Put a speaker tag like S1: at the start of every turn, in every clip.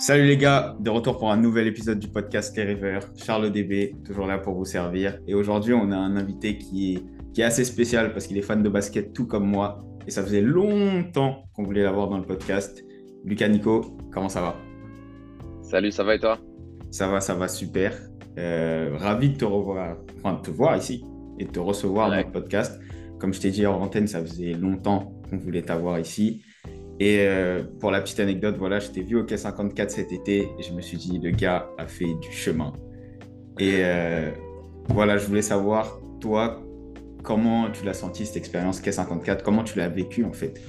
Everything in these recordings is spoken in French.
S1: Salut les gars, de retour pour un nouvel épisode du podcast Les Rivers. Charles DB, toujours là pour vous servir. Et aujourd'hui, on a un invité qui est, qui est assez spécial parce qu'il est fan de basket tout comme moi. Et ça faisait longtemps qu'on voulait l'avoir dans le podcast. Lucas Nico, comment ça va?
S2: Salut, ça va et toi?
S1: Ça va, ça va super. Euh, ravi de te revoir, enfin de te voir ici et de te recevoir dans le podcast. Comme je t'ai dit en antenne, ça faisait longtemps qu'on voulait t'avoir ici. Et euh, pour la petite anecdote, voilà, je t'ai vu au K54 cet été et je me suis dit, le gars a fait du chemin. Et euh, voilà, je voulais savoir, toi, comment tu l'as senti cette expérience K54? Comment tu l'as vécu en fait?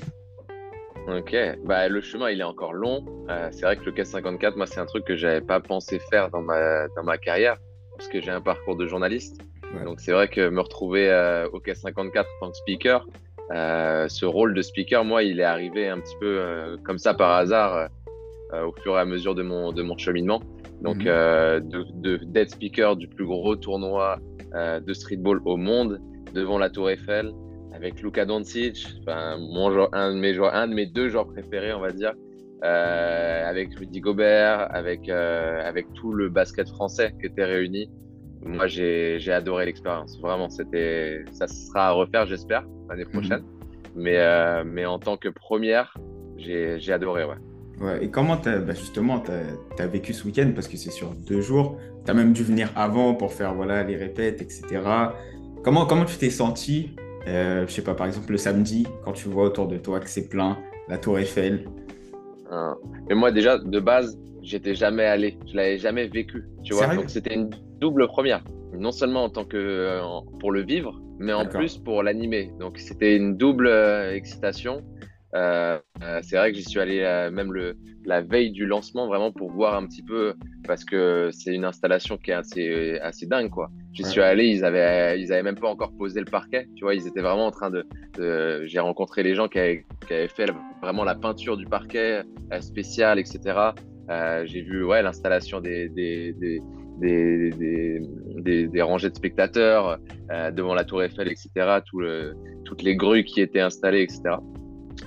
S2: Ok, bah, le chemin il est encore long. Euh, c'est vrai que le K54, moi, c'est un truc que j'avais pas pensé faire dans ma, dans ma carrière parce que j'ai un parcours de journaliste. Donc c'est vrai que me retrouver au K54 en tant que speaker, euh, ce rôle de speaker, moi, il est arrivé un petit peu euh, comme ça par hasard euh, au fur et à mesure de mon, de mon cheminement. Donc, mhm. de d'être speaker du plus gros tournoi de streetball au monde, devant la Tour Eiffel, avec Luka Doncic, mon un, de mes joueurs, un de mes deux joueurs préférés, on va dire, avec Rudy Gobert, avec, avec tout le basket français qui était réuni. Moi, j'ai adoré l'expérience. Vraiment, c'était, ça sera à refaire, j'espère, l'année mhm. prochaine. mais, euh, mais en tant que première, j'ai adoré, ouais.
S1: Ouais, et comment as, bah justement tu as, vécu ce week-end? Parce que c'est sur deux jours. Tu as même dû venir avant pour faire voilà, les répètes, etc. Comment, comment tu t'es senti, euh, je sais pas, par exemple le samedi, quand tu vois autour de toi que c'est plein, la Tour Eiffel?
S2: Ah. Mais moi, déjà, de base, j'étais jamais allé, je l'avais jamais vécu, tu vois. Donc c'était une double première, non seulement en tant que euh, pour le vivre, mais en plus pour l'animer. Donc c'était une double euh, excitation. Euh, c'est vrai que j'y suis allé même le, la veille du lancement vraiment pour voir un petit peu parce que c'est une installation qui est assez, assez dingue quoi. J'y suis allé, ils avaient, ils avaient même pas encore posé le parquet, tu vois, ils étaient vraiment en train de. J'ai rencontré les gens qui avaient, qui avaient, fait vraiment la peinture du parquet spécial, etc. Euh, j'ai vu ouais, l'installation des, des, des, des, rangées de spectateurs euh, devant la Tour Eiffel, etc. Tout le, toutes les grues qui étaient installées, etc.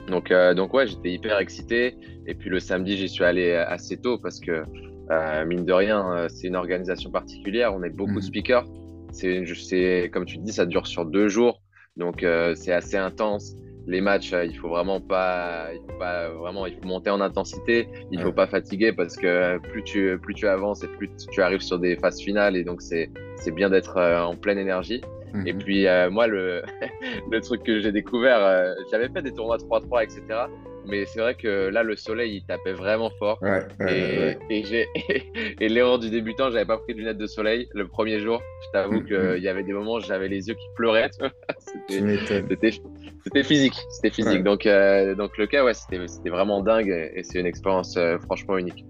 S2: Donc, euh, donc ouais, j'étais hyper excité. Et puis le samedi, j'y suis allé assez tôt parce que, mine de rien, c'est une organisation particulière. On est beaucoup de mmh. speakers. C'est, comme tu dis, ça dure sur deux jours. Donc, c'est assez intense les matchs, euh, il faut vraiment pas, il faut pas vraiment, il faut monter en intensité. Il faut pas fatiguer parce que plus tu, plus tu avances et plus tu arrives sur des phases finales et donc c'est, c'est bien d'être euh, en pleine énergie. Et mhm. puis euh, moi, le, le truc que j'ai découvert, j'avais fait des tournois 3-3, etc. Mais c'est vrai que là, le soleil, il tapait vraiment fort. et, et, et l'erreur du débutant, j'avais pas pris de lunettes de soleil le premier jour. Je t'avoue mm, qu'il mm. y avait des moments où j'avais les yeux qui pleuraient. C'était physique. C'était physique. Donc, euh, donc le cas, ouais, c'était vraiment dingue et c'est une expérience euh, franchement unique.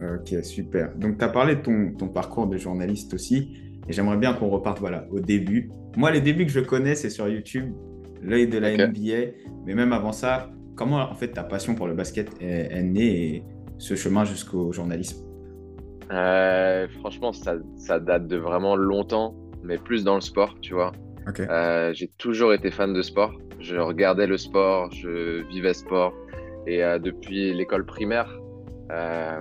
S1: Ok, super. Donc, tu as parlé de ton, ton, parcours de journaliste aussi. Et j'aimerais bien qu'on reparte voilà, au début. Moi, les débuts que je connais, c'est sur YouTube, l'œil de la NBA. Mais même avant ça, comment en fait ta passion pour le basket est, née et ce chemin jusqu'au journalisme?
S2: Euh, Franchement, ça, ça, date de vraiment longtemps, mais plus dans le sport, tu vois. Euh, j'ai toujours été fan de sport. Je regardais le sport, je vivais sport. Et euh, depuis l'école primaire,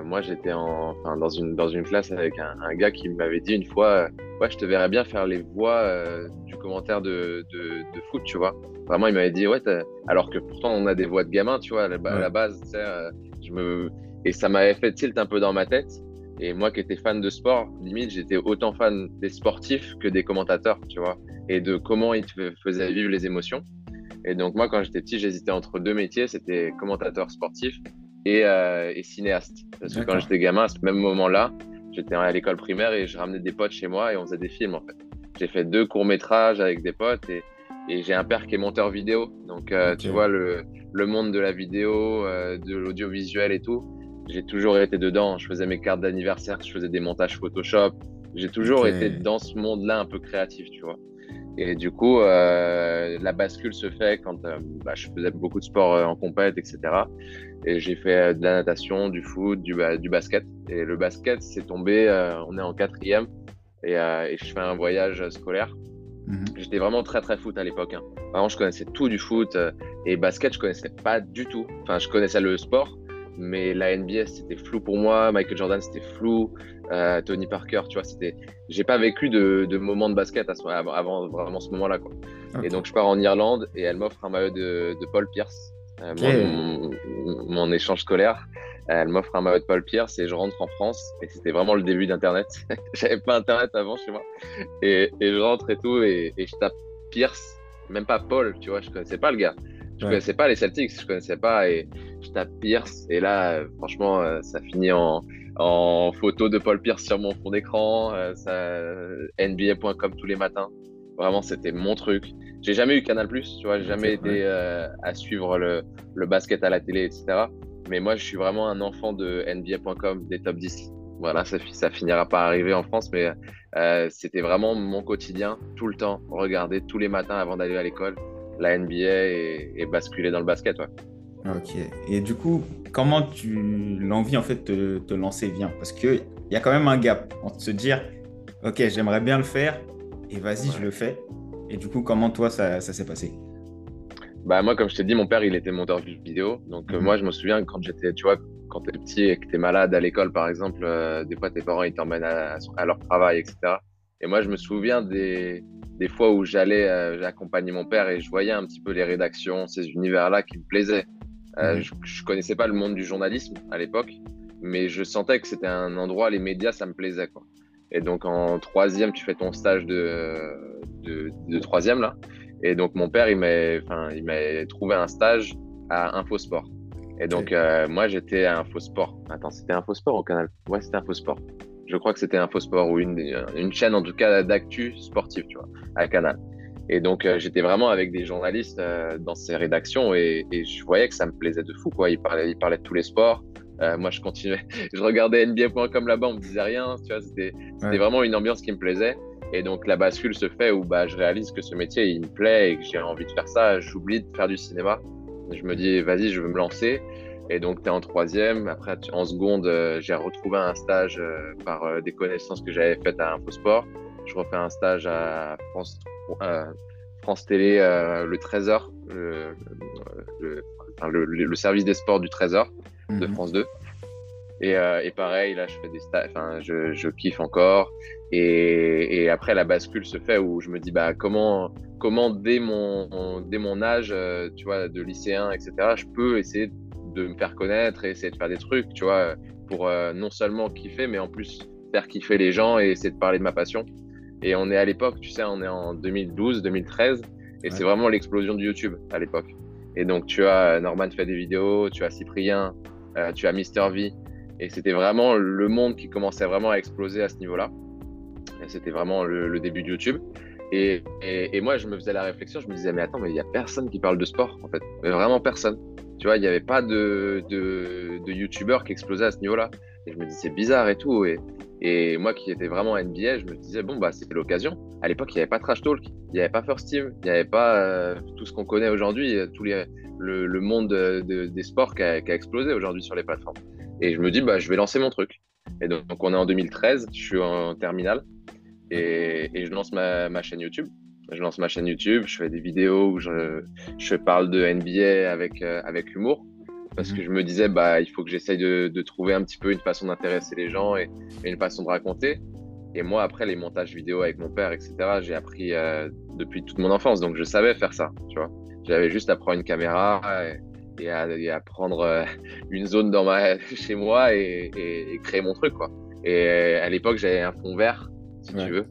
S2: moi j'étais enfin, dans, une, dans une classe avec un, un gars qui m'avait dit une fois Ouais, je te verrais bien faire les voix du commentaire de, de, de foot, tu vois. Vraiment, il m'avait dit, ouais, alors que pourtant on a des voix de gamin, tu vois, à la, base, euh, je me... et ça m'avait fait tilt un peu dans ma tête. Et moi qui étais fan de sport, limite, j'étais autant fan des sportifs que des commentateurs, tu vois, et de comment ils te faisaient vivre les émotions. Et donc, moi, quand j'étais petit, j'hésitais entre deux métiers c'était commentateur sportif et, euh, et cinéaste. Parce que quand j'étais gamin, à ce même moment-là, j'étais à l'école primaire et je ramenais des potes chez moi et on faisait des films, en fait. J'ai fait deux courts-métrages avec des potes et et j'ai un père qui est monteur vidéo. Donc, euh, tu vois, le, le, monde de la vidéo, euh, de l'audiovisuel et tout, j'ai toujours été dedans. Je faisais mes cartes d'anniversaire, je faisais des montages Photoshop. J'ai toujours été dans ce monde-là un peu créatif, tu vois. Et du coup, euh, la bascule se fait quand euh, bah, je faisais beaucoup de sport euh, en compète, etc. Et j'ai fait de la natation, du foot, du, du basket. Et le basket, c'est tombé, on est en quatrième, et, et je fais un voyage scolaire. Mhm. J'étais vraiment très très foot à l'époque. Hein. Vraiment, je connaissais tout du foot et basket, je connaissais pas du tout. Enfin, je connaissais le sport, mais la NBA, c'était flou pour moi. Michael Jordan, c'était flou. Euh, Tony Parker, tu vois, c'était. J'ai pas vécu de, de moment de basket à ce, avant vraiment ce moment-là, quoi. Et donc, je pars en Irlande et elle m'offre un maillot de, de Paul Pierce, euh, mon, mon, échange scolaire. Elle m'offre un maillot de Paul Pierce et je rentre en France. Et c'était vraiment le début d'Internet. J'avais pas Internet avant chez moi. Et, et je rentre et tout et, et, je tape Pierce, même pas Paul, tu vois, je connaissais pas le gars. Je connaissais pas les Celtics, je connaissais pas. Et je tape Pierce. Et là, franchement, euh, ça finit en, en photo de Paul Pierce sur mon fond d'écran. Euh, NBA.com tous les matins. Vraiment, c'était mon truc. J'ai jamais eu Canal Plus, tu vois, j'ai jamais été euh, à suivre le, le, basket à la télé, etc. Mais moi, je suis vraiment un enfant de NBA.com, des top 10. Voilà, ça, ça finira pas arriver en France, mais euh, c'était vraiment mon quotidien, tout le temps, regarder tous les matins avant d'aller à l'école, la NBA et, et, basculer dans le basket. Ouais.
S1: Ok. Et du coup, comment tu l'envie en fait de te lancer vient Parce qu'il y a quand même un gap entre se dire, ok, j'aimerais bien le faire et vas-y, je le fais. Et du coup, comment toi ça, ça s'est passé?
S2: Bah moi, comme je t'ai dit, mon père, il était monteur vidéo. Donc euh, mhm. moi, je me souviens quand j'étais, tu vois, quand t'es petit et que t'es malade à l'école, par exemple, euh, des fois tes parents ils t'emmènent à, à, leur travail, etc. Et moi, je me souviens des, des fois où j'allais, euh, j'accompagnais mon père et je voyais un petit peu les rédactions, ces univers-là qui me plaisaient. Euh, mhm. je, je, connaissais pas le monde du journalisme à l'époque, mais je sentais que c'était un endroit, les médias, ça me plaisait. Quoi. Et donc en troisième, tu fais ton stage de, de, de troisième là. Et donc mon père, il m'a, enfin, il m'a trouvé un stage à Infosport. Et donc euh, moi, j'étais à Infosport. Attends, c'était Infosport au canal? Ouais, c'était Infosport. Je crois que c'était Infosport ou une, une chaîne en tout cas d'actu sportive, tu vois, à Canal. Et donc, euh, j'étais vraiment avec des journalistes euh, dans ces rédactions et, et, je voyais que ça me plaisait de fou. Quoi. Ils, parlaient, ils parlaient de tous les sports. Euh, moi, je continuais. je regardais NBA.com là-bas, on me disait rien. Tu vois, c'était ouais. vraiment une ambiance qui me plaisait. Et donc, la bascule se fait où bah, je réalise que ce métier, il me plaît et que j'ai envie de faire ça. J'oublie de faire du cinéma. Je me dis, vas-y, je veux me lancer. Et donc, tu es en troisième. Après, en seconde, euh, j'ai retrouvé un stage euh, par des connaissances que j'avais faites à Infosport. Je refais un stage à France euh, France Télé, euh, le Trésor, le, le, enfin, le, service des sports du Trésor de mhm. France 2. Et, euh, et, pareil, là, je fais des enfin, je, je, kiffe encore. Et, et, après, la bascule se fait où je me dis, bah, comment, comment dès mon, dès mon âge, euh, tu vois, de lycéen, etc., je peux essayer de me faire connaître et essayer de faire des trucs, tu vois, pour euh, non seulement kiffer, mais en plus faire kiffer les gens et essayer de parler de ma passion. Et on est à l'époque, tu sais, on est en 2012, 2013, et ouais. c'est vraiment l'explosion de YouTube à l'époque. Et donc, tu as Norman fait des vidéos, tu as Cyprien, euh, tu as Mister V, et c'était vraiment le monde qui commençait vraiment à exploser à ce niveau-là. Et c'était vraiment le, le, début de YouTube. Et, et, et, moi, je me faisais la réflexion, je me disais, mais attends, mais il n'y a personne qui parle de sport, en fait. Mais vraiment personne. Tu vois, il n'y avait pas de, de, YouTubeurs qui explosaient à ce niveau-là. Et je me dis, c'est bizarre et tout. Et, moi qui étais vraiment NBA, je me disais, bon, bah, c'est l'occasion. À l'époque, il n'y avait pas Trash Talk, il n'y avait pas First Team, il n'y avait pas euh, tout ce qu'on connaît aujourd'hui, euh, tout le, monde de, de, des sports qui a, explosé aujourd'hui sur les plateformes. Et je me dis, bah, je vais lancer mon truc. Et donc, on est en 2013, je suis en terminale et, et je lance ma, ma, chaîne YouTube. Je lance ma chaîne YouTube, je fais des vidéos où je, je parle de NBA avec, euh, avec humour. Parce que mhm. je me disais bah il faut que j'essaye de, de, trouver un petit peu une façon d'intéresser les gens et, et, une façon de raconter. Et moi après les montages vidéo avec mon père etc j'ai appris euh, depuis toute mon enfance. Donc je savais faire ça tu vois. J'avais juste à prendre une caméra et, et, à, et à, prendre euh, une zone dans ma chez moi et, et créer mon truc quoi. Et à l'époque j'avais un fond vert si ouais. tu veux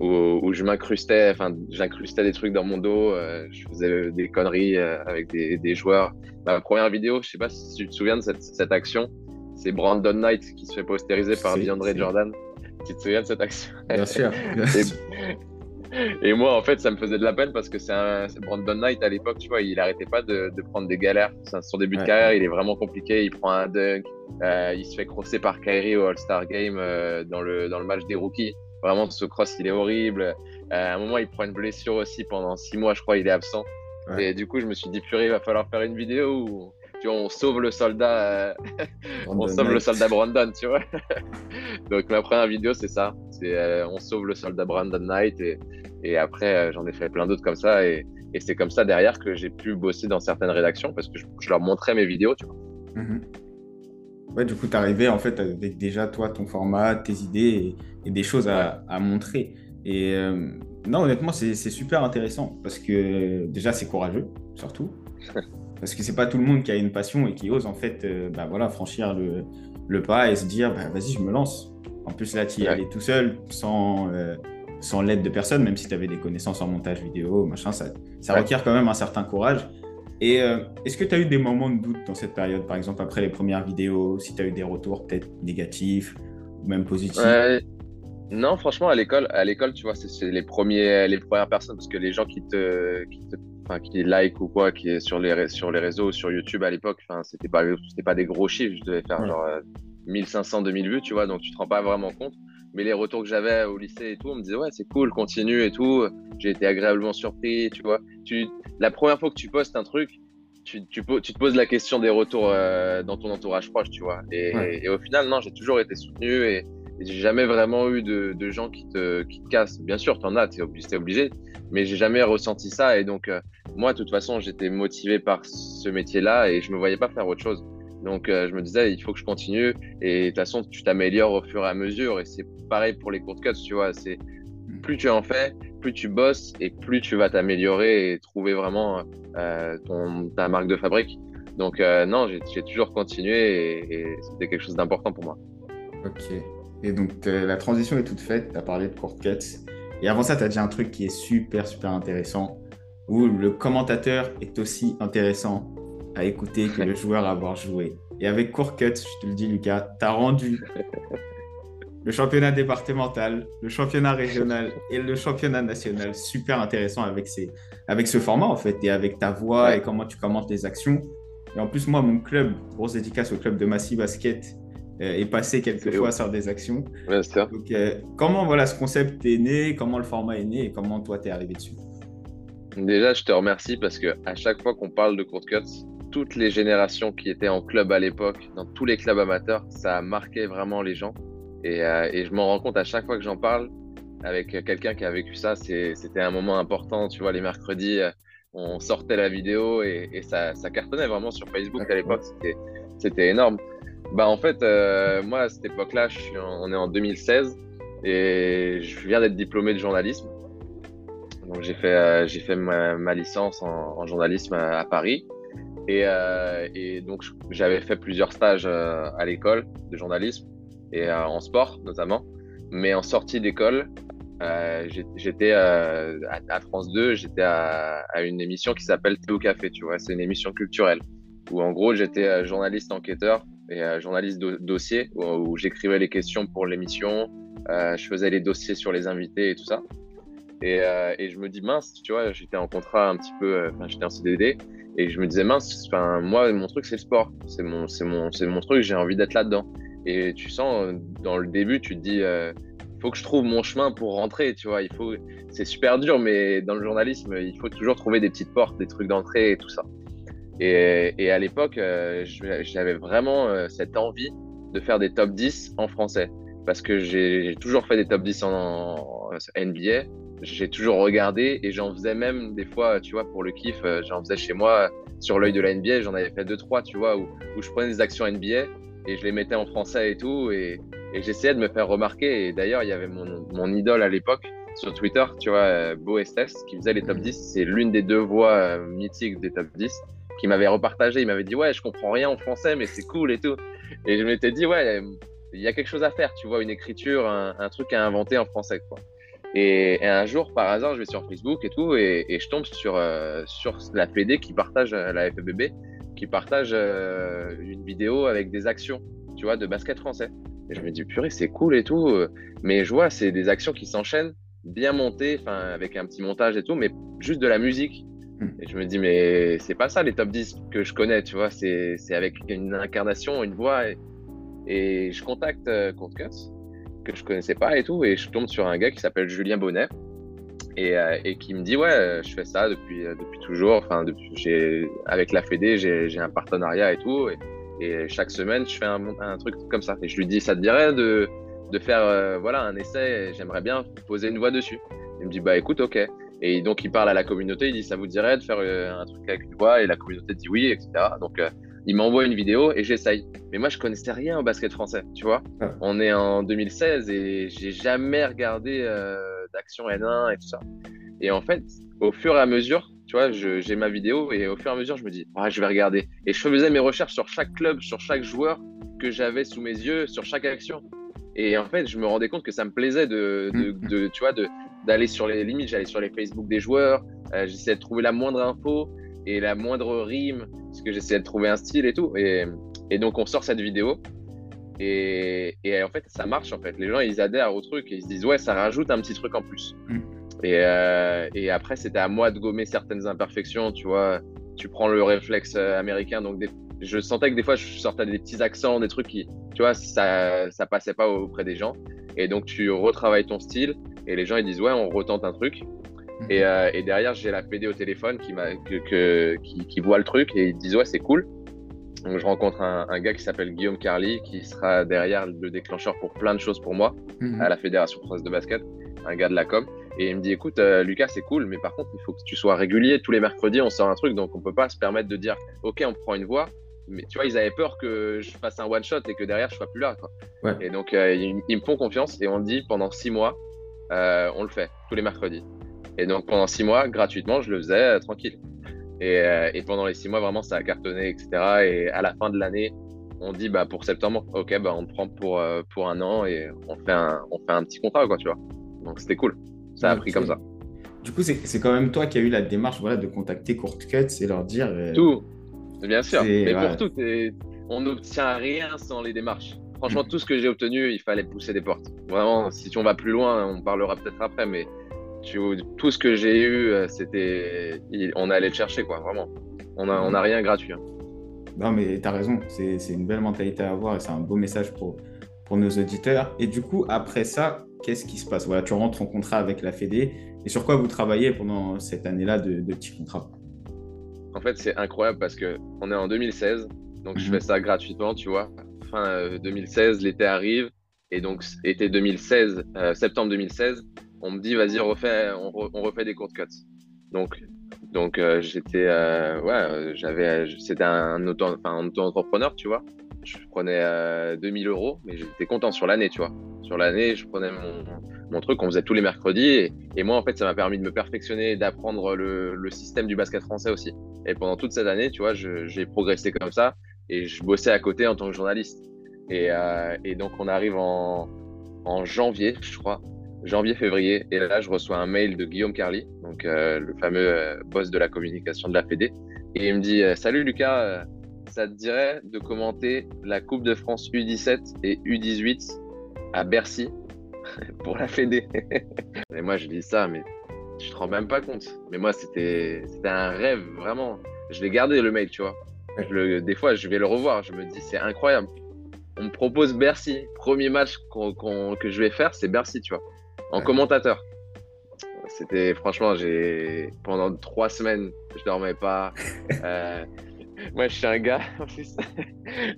S2: où, où je m'incrustais, enfin, j'incrustais des trucs dans mon dos, euh, je faisais des conneries euh, avec des, des, joueurs. Ma première vidéo, je sais pas si tu te souviens de cette, cette action, c'est Brandon Knight qui se fait postériser par DeAndre Jordan. Tu te souviens de cette action?
S1: Bien sûr.
S2: et, et, moi, en fait, ça me faisait de la peine parce que c'est Brandon Knight à l'époque, tu vois, il arrêtait pas de, de prendre des galères. Son début de carrière, il est vraiment compliqué. Il prend un dunk, euh, il se fait crosser par Kyrie au All-Star Game dans, le, dans le match des rookies. Vraiment, ce cross, il est horrible. Euh, à un moment, il prend une blessure aussi pendant six mois, je crois, il est absent. Ouais. Et du coup, je me suis dit, purée, il va falloir faire une vidéo où tu vois, on sauve le soldat, euh... on sauve Knight. le soldat Brandon, tu vois. Donc, ma première vidéo, c'est ça. C'est euh, on sauve le soldat Brandon Knight. Et, et après, j'en ai fait plein d'autres comme ça. Et, et c'est comme ça derrière que j'ai pu bosser dans certaines rédactions parce que je, je, leur montrais mes vidéos, tu vois. Mm -hmm.
S1: Ouais, du coup, tu arrivais en fait avec déjà toi, ton format, tes idées et, des choses à, montrer. Et euh, non, honnêtement, c'est super intéressant parce que déjà, c'est courageux, surtout. parce que c'est pas tout le monde qui a une passion et qui ose en fait euh, bah, voilà, franchir le, le, pas et se dire bah, vas-y, je me lance. En plus, là, tu y allais tout seul, sans, euh, sans l'aide de personne, même si tu avais des connaissances en montage vidéo, machin, ça, ça requiert quand même un certain courage. Et euh, est-ce que tu as eu des moments de doute dans cette période, par exemple après les premières vidéos, si tu as eu des retours peut-être négatifs ou même positifs?
S2: Non, franchement, à l'école, à l'école, tu vois, c'est les premiers, les premières personnes parce que les gens qui te, qui te enfin, qui like ou quoi, qui est sur les sur les réseaux, sur YouTube à l'époque, enfin, c'était pas c'était pas des gros chiffres, je devais faire genre 1500, euh, 2000 vues, tu vois, donc tu te rends pas vraiment compte. Mais les retours que j'avais au lycée et tout, on me disait ouais c'est cool, continue et tout. J'ai été agréablement surpris, tu vois. Tu, la première fois que tu postes un truc, tu, tu, tu te poses la question des retours euh, dans ton entourage proche, tu vois. Et, au final, non, j'ai toujours été soutenu et, j'ai jamais vraiment eu de, de, gens qui te, qui te cassent. Bien sûr, tu en as, tu es obligé, obligé, mais j'ai jamais ressenti ça. Et donc, euh, moi, de toute façon, j'étais motivé par ce métier-là et je me voyais pas faire autre chose. Donc, euh, je me disais, il faut que je continue. Et de toute façon, tu t'améliores au fur et à mesure. Et c'est pareil pour les courtes cuts, tu vois. C'est plus tu en fais, plus tu bosses et plus tu vas t'améliorer et trouver vraiment euh, ton, ta marque de fabrique. Donc, euh, non, j'ai toujours continué et, c'était quelque chose d'important pour moi.
S1: Ok. Et donc, la transition est toute faite. Tu as parlé de court cuts. Et avant ça, tu as dit un truc qui est super, super intéressant où le commentateur est aussi intéressant à écouter que le joueur à avoir joué. Et avec Court Cut, je te le dis, Lucas, tu as rendu le championnat départemental, le championnat régional et le championnat national super intéressant avec, ces, avec ce format, en fait, et avec ta voix et comment tu commentes les actions. Et en plus, moi, mon club, grosse dédicace au club de Massy Basket, euh, est passé quelques fois sur des actions. Donc, euh, comment voilà, ce concept est né, comment le format est né et comment toi, tu es arrivé dessus?
S2: Déjà, je te remercie parce que à chaque fois qu'on parle de court cuts, toutes les générations qui étaient en club à l'époque, dans tous les clubs amateurs, ça a marqué vraiment les gens. Et, euh, et je m'en rends compte à chaque fois que j'en parle avec quelqu'un qui a vécu ça. C'était un moment important, tu vois, les mercredis, euh, on sortait la vidéo et, et ça, ça, cartonnait vraiment sur Facebook à l'époque. C'était énorme. Bah, en fait, euh, moi, à cette époque-là, on est en 2016 et je viens d'être diplômé de journalisme. Donc j'ai fait, euh, j'ai fait ma, licence en, journalisme à, Paris. Et, euh, et donc j'avais fait plusieurs stages à l'école de journalisme et en sport notamment. Mais en sortie d'école, j'étais à, France 2, j'étais à, une émission qui s'appelle Théo Café, tu vois, c'est une émission culturelle où en gros j'étais journaliste enquêteur et journaliste dossier où j'écrivais les questions pour l'émission, je faisais les dossiers sur les invités et tout ça. Euh, et, je me dis, mince, tu vois, j'étais en contrat un petit peu, euh, enfin, j'étais en CDD, et je me disais, mince, moi, mon truc, c'est le sport. C'est mon, mon, mon truc, j'ai envie d'être là-dedans. Et tu sens, dans le début, tu te dis, euh, faut que je trouve mon chemin pour rentrer, tu vois. Il faut, c'est super dur, mais dans le journalisme, il faut toujours trouver des petites portes, des trucs d'entrée et tout ça. Et, à l'époque, j'avais vraiment cette envie de faire des top 10 en français. Parce que j'ai toujours fait des top 10 en, NBA, j'ai toujours regardé et j'en faisais même des fois, tu vois, pour le kiff, euh, j'en faisais chez moi sur l'œil de la NBA, j'en avais fait deux, trois, tu vois, où, je prenais des actions NBA et je les mettais en français et tout et, et j'essayais de me faire remarquer. Et d'ailleurs, il y avait mon, mon idole à l'époque sur Twitter, tu vois, euh, Beau Estes, qui faisait les top 10. C'est l'une des deux voix euh, mythiques des top 10 qui m'avait repartagé. Il m'avait dit, ouais, je comprends rien en français, mais c'est cool et tout. Et je m'étais dit, ouais, il y a quelque chose à faire, tu vois, une écriture, un, un truc à inventer en français, quoi. Et, un jour, par hasard, je vais sur Facebook et tout, et, je tombe sur, euh, sur la PD qui partage, la FBB, qui partage euh, une vidéo avec des actions, tu vois, de basket français. Et je me dis, purée, c'est cool et tout. Mais je vois, c'est des actions qui s'enchaînent, bien montées, enfin, avec un petit montage et tout, mais juste de la musique. Hmm. Et je me dis, mais c'est pas ça les top 10 que je connais, tu vois, c'est avec une incarnation, une voix. Et, je contacte euh, Cuts que je connaissais pas et tout. Et je tombe sur un gars qui s'appelle Julien Bonnet et, euh, et, qui me dit Ouais, je fais ça depuis, euh, depuis toujours. Enfin, depuis, avec la Fédé, j'ai un partenariat et tout. Et, et, chaque semaine, je fais un, un, truc comme ça. Et je lui dis Ça te dirait de, de faire euh, voilà, un essai? J'aimerais bien poser une voix dessus. Il me dit Bah écoute, ok. Et donc, il parle à la communauté, il dit Ça vous dirait de faire un truc avec une voix? Et la communauté dit oui, etc. Donc, il m'envoie une vidéo et j'essaye. Mais moi, je connaissais rien au basket français, tu vois. On est en 2016 et j'ai jamais regardé euh, d'action N1 et tout ça. Et en fait, au fur et à mesure, tu vois, j'ai ma vidéo et au fur et à mesure, je me dis, ah, je vais regarder. Et je faisais mes recherches sur chaque club, sur chaque joueur que j'avais sous mes yeux, sur chaque action. Et en fait, je me rendais compte que ça me plaisait de, mm. de, tu vois, d'aller sur les limites. J'allais sur les Facebook des joueurs, euh, j'essayais de trouver la moindre info et la moindre rime, parce que j'essayais de trouver un style et tout. Et, et donc, on sort cette vidéo. Et, et, en fait, ça marche en fait. Les gens, ils adhèrent au truc et ils se disent, ouais, ça rajoute un petit truc en plus. Mm. Et, euh, et, après, c'était à moi de gommer certaines imperfections, tu vois. Tu prends le réflexe euh, américain, donc je sentais que des fois, je sortais des petits accents, des trucs qui, tu vois, ça, ça passait pas auprès des gens. Et donc, tu retravailles ton style et les gens, ils disent, ouais, on retente un truc. Et, euh, et, derrière, j'ai la PD au téléphone qui, que, qui, qui, voit le truc et ils disent, ouais, c'est cool. Donc, je rencontre un, un gars qui s'appelle Guillaume Carly, qui sera derrière le déclencheur pour plein de choses pour moi mhm. à la Fédération française de basket, un gars de la com. Et il me dit, écoute, euh, Lucas, c'est cool, mais par contre, il faut que tu sois régulier. Tous les mercredis, on sort un truc, donc on peut pas se permettre de dire, OK, on prend une voix. Mais tu vois, ils avaient peur que je fasse un one-shot et que derrière, je sois plus là. Quoi. Et donc, euh, ils, me font confiance et on dit pendant six mois, euh, on le fait, tous les mercredis. Et donc, pendant six mois, gratuitement, je le faisais tranquille. Et, et, pendant les six mois, vraiment, ça a cartonné, etc. Et à la fin de l'année, on dit, bah, pour septembre, OK, bah, on prend pour, pour un an et on fait un, on fait un petit contrat, quoi, tu vois. Donc, c'était cool. Ça a pris comme ça.
S1: Du coup, c'est quand même toi qui as eu la démarche voilà, de contacter Court Cuts et leur dire.
S2: Euh, tout, bien sûr. Mais pour tout, on n'obtient rien sans les démarches. Franchement, mm. tout ce que j'ai obtenu, il fallait pousser des portes. Vraiment, si on va plus loin, on parlera peut-être après, mais tu, tout ce que j'ai eu, euh, c'était. On allait le chercher, quoi, vraiment. On n'a on a rien gratuit. Hein.
S1: Non, mais tu as raison. C'est une belle mentalité à avoir et c'est un beau message pour, pour nos auditeurs. Et du coup, après ça, qu'est-ce qui se passe? Voilà, tu rentres en contrat avec la Fédé. Et sur quoi vous travaillez pendant cette année-là de, petits contrats?
S2: En fait, c'est incroyable parce que on est en 2016, donc je mhm. fais ça gratuitement, tu vois. Fin 2016, euh, l'été arrive, et donc été 2016, euh, septembre 2016, on me dit vas-y, on refait, des courtes cuts. Donc, donc euh, j'étais, ouais, j'avais, c'était un auto-entrepreneur, tu vois je prenais 2000 euros, mais j'étais content sur l'année, tu vois. Sur l'année, je prenais mon, truc, on faisait tous les mercredis. Et, moi, en fait, ça m'a permis de me perfectionner, d'apprendre le, système du basket français aussi. Et pendant toute cette année, tu vois, j'ai progressé comme ça. Et je bossais à côté en tant que journaliste. Et, euh, donc, on arrive en, janvier, je crois. Janvier-février. Et là, je reçois un mail de Guillaume Carly, donc euh, le fameux euh, boss de la communication de la Fédé. Et il me dit Salut Lucas, ça te dirait de commenter la Coupe de France U17 et U18 à Bercy pour la Fédé? Et moi, je dis ça, mais je te rends même pas compte. Mais moi, c'était un rêve, vraiment. Je l'ai gardé, le mail, tu vois. le, des fois, je vais le revoir. Je me dis, c'est incroyable. On me propose Bercy. Premier match que je vais faire, c'est Bercy, tu vois. En commentateur. C'était, franchement, j'ai pendant trois semaines, je dormais pas. Euh, moi, je suis un gars, en plus.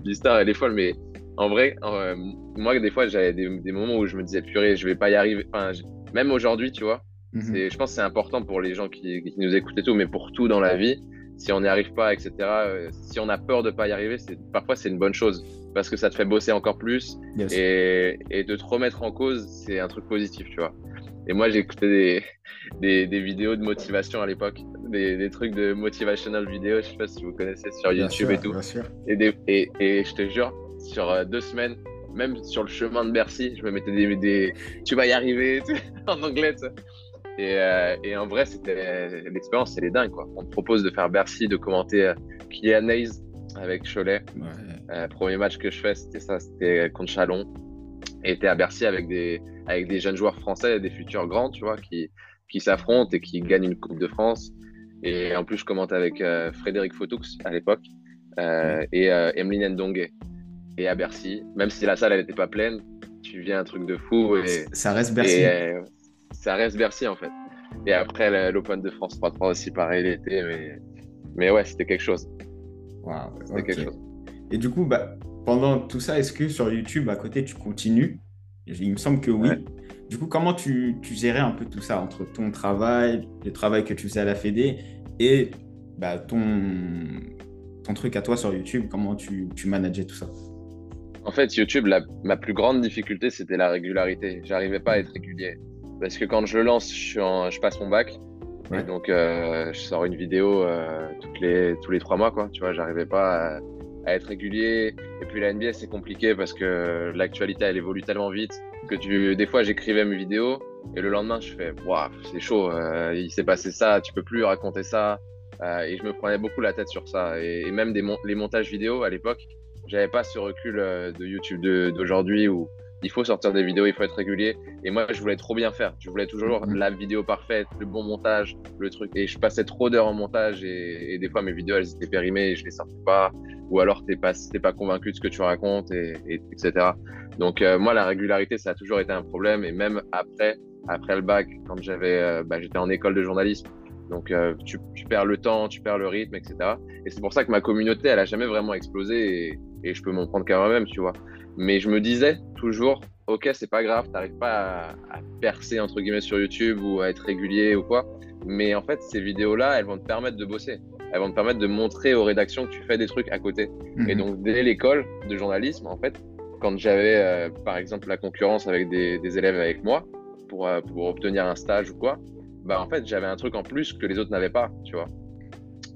S2: L'histoire, elle est folle, mais en vrai, euh, moi, des fois, j'avais des, moments où je me disais, purée, je vais pas y arriver. Enfin, même aujourd'hui, tu vois, mhm. je pense que c'est important pour les gens qui, nous écoutent et tout, mais pour tout dans la vie, si on n'y arrive pas, etc., euh, si on a peur de pas y arriver, parfois c'est une bonne chose parce que ça te fait bosser encore plus et, et, de te remettre en cause, c'est un truc positif, tu vois. Et moi, écouté des, des, vidéos de motivation à l'époque, des, trucs de motivational vidéo, je sais pas si vous connaissez sur YouTube et tout. Et, et, et, je te jure, sur euh, deux semaines, même sur le chemin de Bercy, je me mettais des, des tu vas y arriver en anglais. Et, euh, et, en vrai, c'était l'expérience, elle est dingue quoi. On te propose de faire Bercy, de commenter euh, Kylian Hayes avec Cholet. premier match que je fais, c'était ça, c'était contre Chalon. Et était à Bercy avec des avec des jeunes joueurs français, des futurs grands, tu vois, qui, qui s'affrontent et qui gagnent une Coupe de France. Et en plus, je commente avec euh, Frédéric Fotoux à l'époque euh, et euh, Emeline Ndongue. Et à Bercy, même si la salle n'était pas pleine, tu viens un truc de fou. Et,
S1: ça reste Bercy.
S2: Ça reste Bercy en fait. Et après, l'Open de France 3-3 aussi, pareil, l'été. Mais, mais ouais, c'était quelque chose.
S1: c'était quelque chose. Et du coup, bah, pendant tout ça, est-ce que sur YouTube, à côté, tu continues? Il me semble que oui. Du coup, comment tu, tu, gérais un peu tout ça entre ton travail, le travail que tu faisais à la Fédé et bah, ton, ton truc à toi sur YouTube, comment tu, tu manageais tout ça?
S2: En fait, YouTube, la, ma plus grande difficulté, c'était la régularité. J'arrivais pas à être régulier. Parce que quand je le lance, je, je passe mon bac. Et donc, euh, je sors une vidéo euh, toutes les, tous les trois mois, quoi. Tu vois, j'arrivais pas à, à, être régulier. Et puis, la NBA, c'est compliqué parce que l'actualité, elle évolue tellement vite que tu, des fois, j'écrivais mes vidéos et le lendemain, je fais, waouh, c'est chaud, euh, il s'est passé ça, tu peux plus raconter ça. Euh, et je me prenais beaucoup la tête sur ça. Et, même des les montages vidéo à l'époque, j'avais pas ce recul euh, de YouTube d'aujourd'hui où il faut sortir des vidéos, il faut être régulier. Et moi, je voulais trop bien faire. Je voulais toujours mhm. la vidéo parfaite, le bon montage, le truc. Et je passais trop d'heures en montage et, des fois, mes vidéos, elles étaient périmées et je les sortais pas. Ou alors, t'es pas, pas convaincu de ce que tu racontes, et, etc. Donc, moi, la régularité, ça a toujours été un problème. Et même après, après le bac, quand j'avais, euh, bah, j'étais en école de journalisme. Donc, euh, tu, perds le temps, tu perds le rythme, etc. Et c'est pour ça que ma communauté, elle a jamais vraiment explosé et, je peux m'en prendre qu'à moi-même, tu vois. Mais je me disais toujours, ok, c'est pas grave, t'arrives pas à, percer, entre guillemets, sur YouTube ou à être régulier ou quoi. Mais en fait, ces vidéos-là, elles vont te permettre de bosser. Elles vont te permettre de montrer aux rédactions que tu fais des trucs à côté. Et mhm. donc, dès l'école de journalisme, en fait, quand j'avais, euh, par exemple, la concurrence avec des élèves avec moi, pour, euh, pour obtenir un stage ou quoi, bah en fait j'avais un truc en plus que les autres n'avaient pas, tu vois.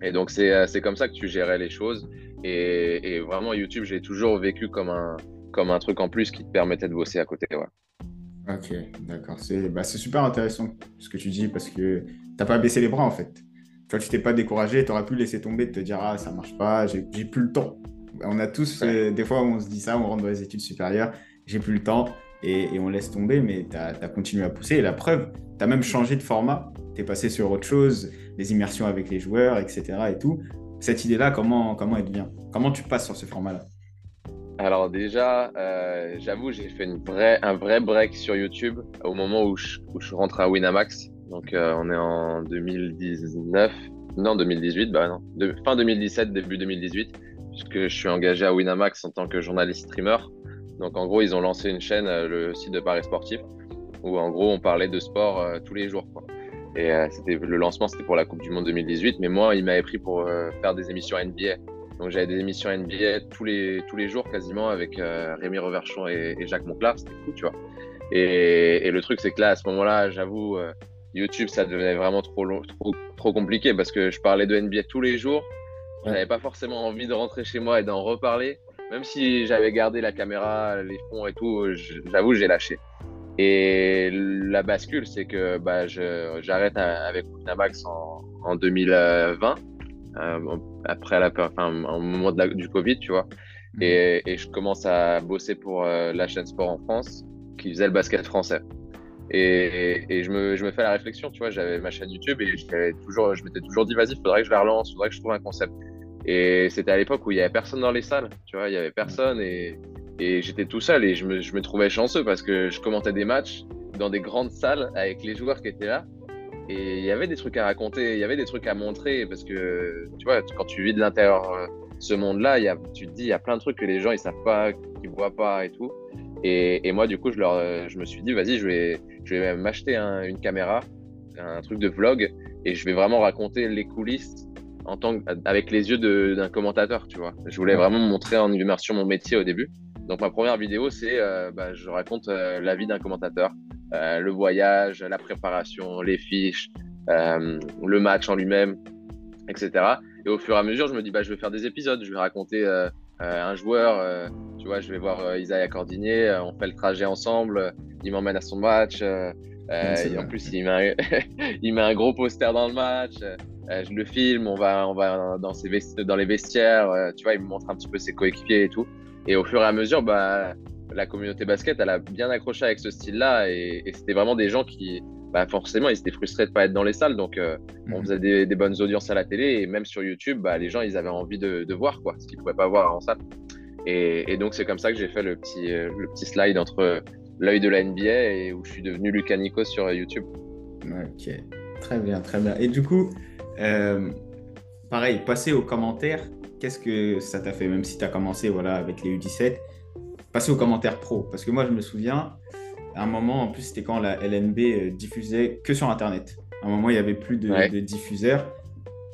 S2: Et donc c'est euh, comme ça que tu gérais les choses. Et, et vraiment YouTube, j'ai toujours vécu comme un, comme un truc en plus qui te permettait de bosser à côté. Ouais.
S1: Ok, d'accord. C'est bah, super intéressant ce que tu dis parce que t'as pas baissé les bras en fait. Quand tu t'es pas découragé, tu aurais pu laisser tomber, de te dire ah ça marche pas, j'ai plus le temps. On a tous, euh, des fois on se dit ça, on rentre dans les études supérieures, j'ai plus le temps, et, on laisse tomber, mais tu as, continué à pousser. Et la preuve, tu as même changé de format, tu es passé sur autre chose, les immersions avec les joueurs, etc. Et tout. Cette idée-là, comment, comment elle vient Comment tu passes sur ce format-là?
S2: Alors déjà, euh, j'avoue, j'ai fait un vrai break sur YouTube au moment où je, rentre à Winamax. Donc euh, on est en 2019, non 2018, bah non, fin 2017, début 2018, puisque je suis engagé à Winamax en tant que journaliste streamer. Donc en gros, ils ont lancé une chaîne, euh, le site de Paris Sportif, où en gros on parlait de sport euh, tous les jours. Et euh, c'était le lancement, c'était pour la Coupe du Monde 2018, mais moi, il m'avait pris pour faire des émissions NBA. Donc j'avais des émissions NBA tous les, tous les jours quasiment avec Rémi Reverchon et, Jacques Monclar, c'était cool, tu vois. Et, le truc, c'est que là, à ce moment-là, j'avoue, YouTube, ça devenait vraiment trop, trop, trop compliqué parce que je parlais de NBA tous les jours. Je n'avais pas forcément envie de rentrer chez moi et d'en reparler même si j'avais gardé la caméra, les fonds et tout, j'avoue, j'ai lâché. Et la bascule, c'est que bah, j'arrête avec Winamax en, en 2020, euh, après la, enfin, au moment du Covid, tu vois. Mhm. Et, et, je commence à bosser pour euh, la chaîne Sport en France, qui faisait le basket français. Et, et je, me, je, me, fais la réflexion, tu vois, j'avais ma chaîne YouTube et toujours, je m'étais toujours dit, vas-y, il faudrait que je la relance, il faudrait que je trouve un concept. Et c'était à l'époque où il y avait personne dans les salles, tu vois, il y avait personne et, et j'étais tout seul et je me, je me, trouvais chanceux parce que je commentais des matchs dans des grandes salles avec les joueurs qui étaient là. Et il y avait des trucs à raconter, il y avait des trucs à montrer parce que, tu vois, quand tu vis de l'intérieur euh, ce monde-là, il y a, tu te dis, il y a plein de trucs que les gens, ils savent pas, qu'ils voient pas et tout. Et, et, moi, du coup, je, leur, je me suis dit, vas-y, je vais, je vais m'acheter une caméra, un truc de vlog, et je vais vraiment raconter les coulisses en tant avec les yeux d'un commentateur, tu vois. Je voulais vraiment montrer en immersion mon métier au début. Donc ma première vidéo, c'est euh, bah, je raconte euh, la vie d'un commentateur, euh, le voyage, la préparation, les fiches, le match en lui-même, etc. Et au fur et à mesure, je me dis bah je vais faire des épisodes, je vais raconter un joueur, tu vois, je vais voir Isaiah Cordinier, on fait le trajet ensemble, il m'emmène à son match. en plus, il met, un, il met un gros poster dans le match. Euh, je le filme, on va, on va dans, ses dans les vestiaires, euh, tu vois, il me montre un petit peu ses coéquipiers et tout. Et au fur et à mesure, bah, la communauté basket, elle a bien accroché avec ce style-là. Et, c'était vraiment des gens qui, bah, forcément, ils étaient frustrés de ne pas être dans les salles. Donc, euh, on mhm. faisait des, bonnes audiences à la télé. Et même sur YouTube, bah, les gens, ils avaient envie de, de voir quoi, ce qu'ils ne pouvaient pas voir en salle. Et, et donc, c'est comme ça que j'ai fait le petit, le petit slide entre l'œil de la NBA et où je suis devenu Lucas Nico sur YouTube.
S1: Ok, très bien, très bien. Et du coup, euh, pareil, passer aux commentaires, qu'est-ce que ça t'a fait, même si tu as commencé voilà, avec les U17, passer aux commentaires pro. Parce que moi, je me souviens, à un moment, en plus, c'était quand la LNB euh, diffusait que sur Internet. À un moment, il n'y avait plus de, diffuseurs.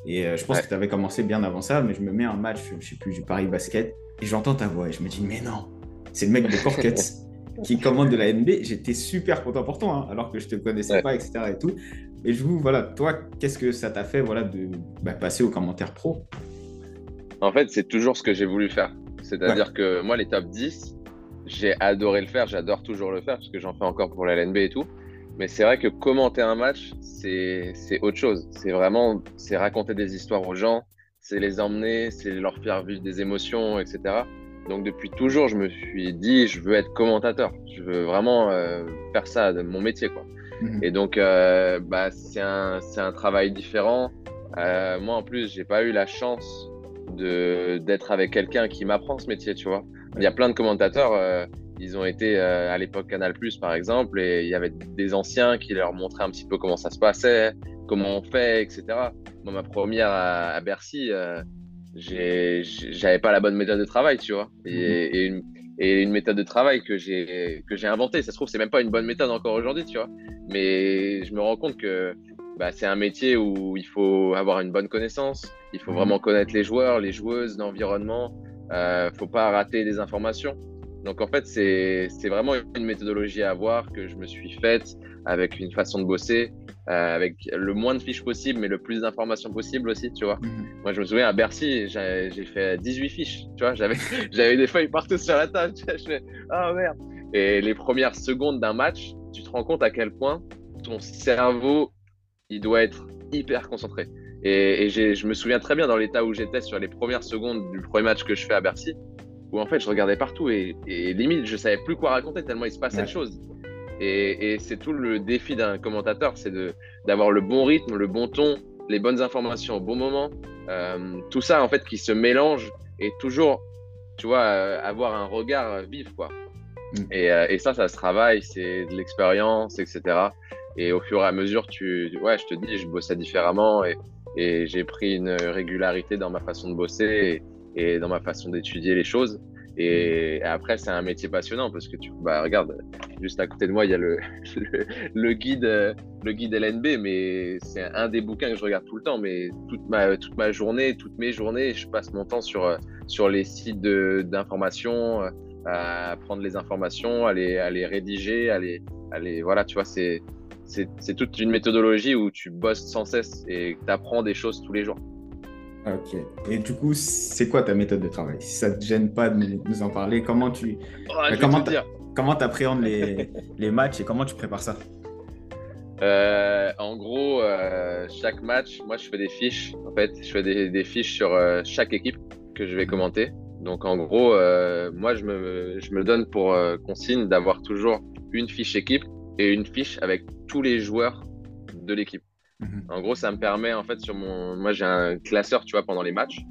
S1: Et je pense que tu avais commencé bien avant ça, mais je me mets un match, je sais plus, du Paris Basket, et j'entends ta voix, et je me dis, mais non, c'est le mec de Corquette qui commande de la NBA. J'étais super content pour toi, hein, alors que je te connaissais pas, etc. Et tout. Et je vous, voilà, toi, qu'est-ce que ça t'a fait voilà, de bah, passer au commentaire pro?
S2: En fait, c'est toujours ce que j'ai voulu faire. C'est-à-dire que moi, les top 10, j'ai adoré le faire, j'adore toujours le faire, parce que j'en fais encore pour la LNB et tout. Mais c'est vrai que commenter un match, c'est autre chose. C'est vraiment, c'est raconter des histoires aux gens, c'est les emmener, c'est leur faire vivre des émotions, etc. Donc depuis toujours, je me suis dit, je veux être commentateur. Je veux vraiment euh, faire ça de mon métier, quoi. Mhm. Et donc, euh, bah, c'est un, un, travail différent. Euh, moi, en plus, j'ai pas eu la chance d'être avec quelqu'un qui m'apprend ce métier, tu vois. Il y a plein de commentateurs, euh, ils ont été à l'époque Canal+, par exemple, et il y avait des anciens qui leur montraient un petit peu comment ça se passait, comment on fait, etc. Moi, ma première à, Bercy, j'avais pas la bonne méthode de travail, tu vois. Et, mhm. et, une, méthode de travail que j'ai que j'ai inventée. Ça se trouve, c'est même pas une bonne méthode encore aujourd'hui, tu vois. Mais je me rends compte que bah, c'est un métier où il faut avoir une bonne connaissance, il faut mhm. vraiment connaître les joueurs, les joueuses, l'environnement. Euh, faut pas rater des informations. Donc en fait, c'est vraiment une méthodologie à avoir que je me suis faite avec une façon de bosser, euh, avec le moins de fiches possible, mais le plus d'informations possible aussi, tu vois. Mhm. Moi, je me souviens à Bercy, j'ai fait 18 fiches, tu vois. J'avais des feuilles partout sur la table. Tu vois, je fais, oh merde. Et les premières secondes d'un match, tu te rends compte à quel point ton cerveau, il doit être hyper concentré. Et, je me souviens très bien dans l'état où j'étais sur les premières secondes du premier match que je fais à Bercy, où en fait je regardais partout et, limite je savais plus quoi raconter tellement il se passait de choses. Et, c'est tout le défi d'un commentateur, c'est d'avoir le bon rythme, le bon ton, les bonnes informations au bon moment, euh, tout ça en fait qui se mélange et toujours, tu vois, euh, avoir un regard vif quoi. Mm. Euh, et, ça, ça se travaille, c'est de l'expérience, etc. Et au fur et à mesure, tu, ouais, je te dis, je bossais différemment et, et j'ai pris une régularité dans ma façon de bosser et, dans ma façon d'étudier les choses. Et, après, c'est un métier passionnant parce que tu, bah, regarde, juste à côté de moi, il y a le, le, guide, le guide LNB, mais c'est un des bouquins que je regarde tout le temps. Mais toute ma, toute ma journée, toutes mes journées, je passe mon temps sur, sur les sites d'information, à prendre les informations, à les, à les rédiger, à les, à les, voilà, tu vois, c'est, c'est toute une méthodologie où tu bosses sans cesse et tu apprends des choses tous les jours.
S1: Ok. Et du coup, c'est quoi ta méthode de travail? Si ça ne te gêne pas de nous en parler, comment tu
S2: oh, comment
S1: comment appréhendes les, les, matchs et comment tu prépares ça?
S2: Euh, En gros, euh, chaque match, moi je fais des fiches. En fait, je fais des, des fiches sur euh, chaque équipe que je vais commenter. Donc en gros, moi je me, je me donne pour consigne d'avoir toujours une fiche équipe et une fiche avec tous les joueurs de l'équipe. Mhm. En gros, ça me permet, en fait, sur mon. Moi, j'ai un classeur, tu vois, pendant les matchs.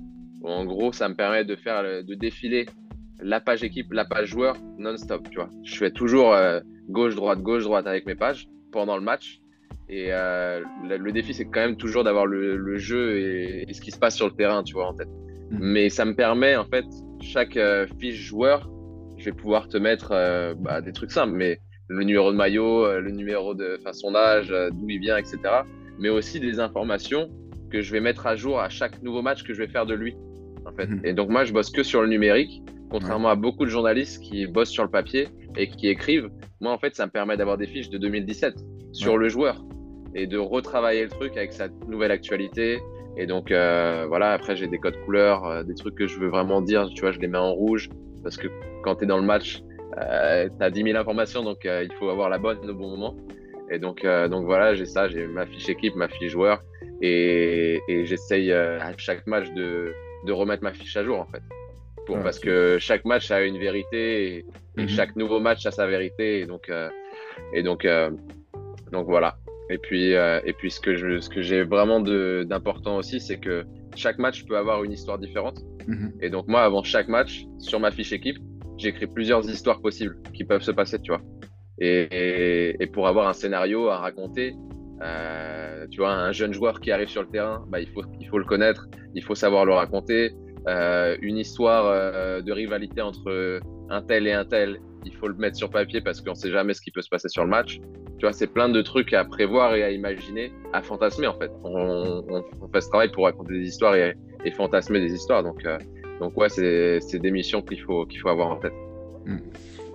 S2: en gros, ça me permet de faire, de défiler la page équipe, la page joueur non-stop, tu vois. Je fais toujours euh, gauche, droite, gauche, droite avec mes pages pendant le match. Et euh, le, défi, c'est quand même toujours d'avoir le, jeu et, ce qui se passe sur le terrain, tu vois, en tête. Mhm. Mais ça me permet, en fait, chaque euh, fiche joueur, je vais pouvoir te mettre bah, des trucs simples, mais le numéro de maillot, le numéro de son âge, d'où il vient, etc. Mais aussi des informations que je vais mettre à jour à chaque nouveau match que je vais faire de lui. En fait. Mhm. Et donc moi, je bosse que sur le numérique, contrairement à beaucoup de journalistes qui bossent sur le papier et qui écrivent. Moi, en fait, ça me permet d'avoir des fiches de 2017 sur le joueur et de retravailler le truc avec sa nouvelle actualité. Et donc euh, voilà, après j'ai des codes couleurs, des trucs que je veux vraiment dire, tu vois, je les mets en rouge parce que quand tu es dans le match, euh, tu as 10 000 informations, donc euh, il faut avoir la bonne au bon moment. Et donc, euh, donc voilà, j'ai ça, j'ai ma fiche équipe, ma fiche joueur, et, et j'essaye à chaque match de, de, remettre ma fiche à jour en fait. Pour, parce que chaque match a une vérité et, mhm. chaque nouveau match a sa vérité. Et donc, et donc, donc voilà. Et puis, et puis ce que je, ce que j'ai vraiment d'important aussi, c'est que chaque match peut avoir une histoire différente. Mhm. Et donc moi, avant chaque match, sur ma fiche équipe, j'écris plusieurs histoires possibles qui peuvent se passer, tu vois. Et, pour avoir un scénario à raconter, euh, tu vois, un jeune joueur qui arrive sur le terrain, bah, il, faut, il faut le connaître, il faut savoir le raconter. Euh, une histoire euh, de rivalité entre un tel et un tel, il faut le mettre sur papier parce qu'on ne sait jamais ce qui peut se passer sur le match. Tu vois, c'est plein de trucs à prévoir et à imaginer, à fantasmer en fait. On, fait ce travail pour raconter des histoires et, fantasmer des histoires. Donc, donc ouais, c'est des missions qu'il faut, qu'il faut avoir en tête.
S1: Hmm.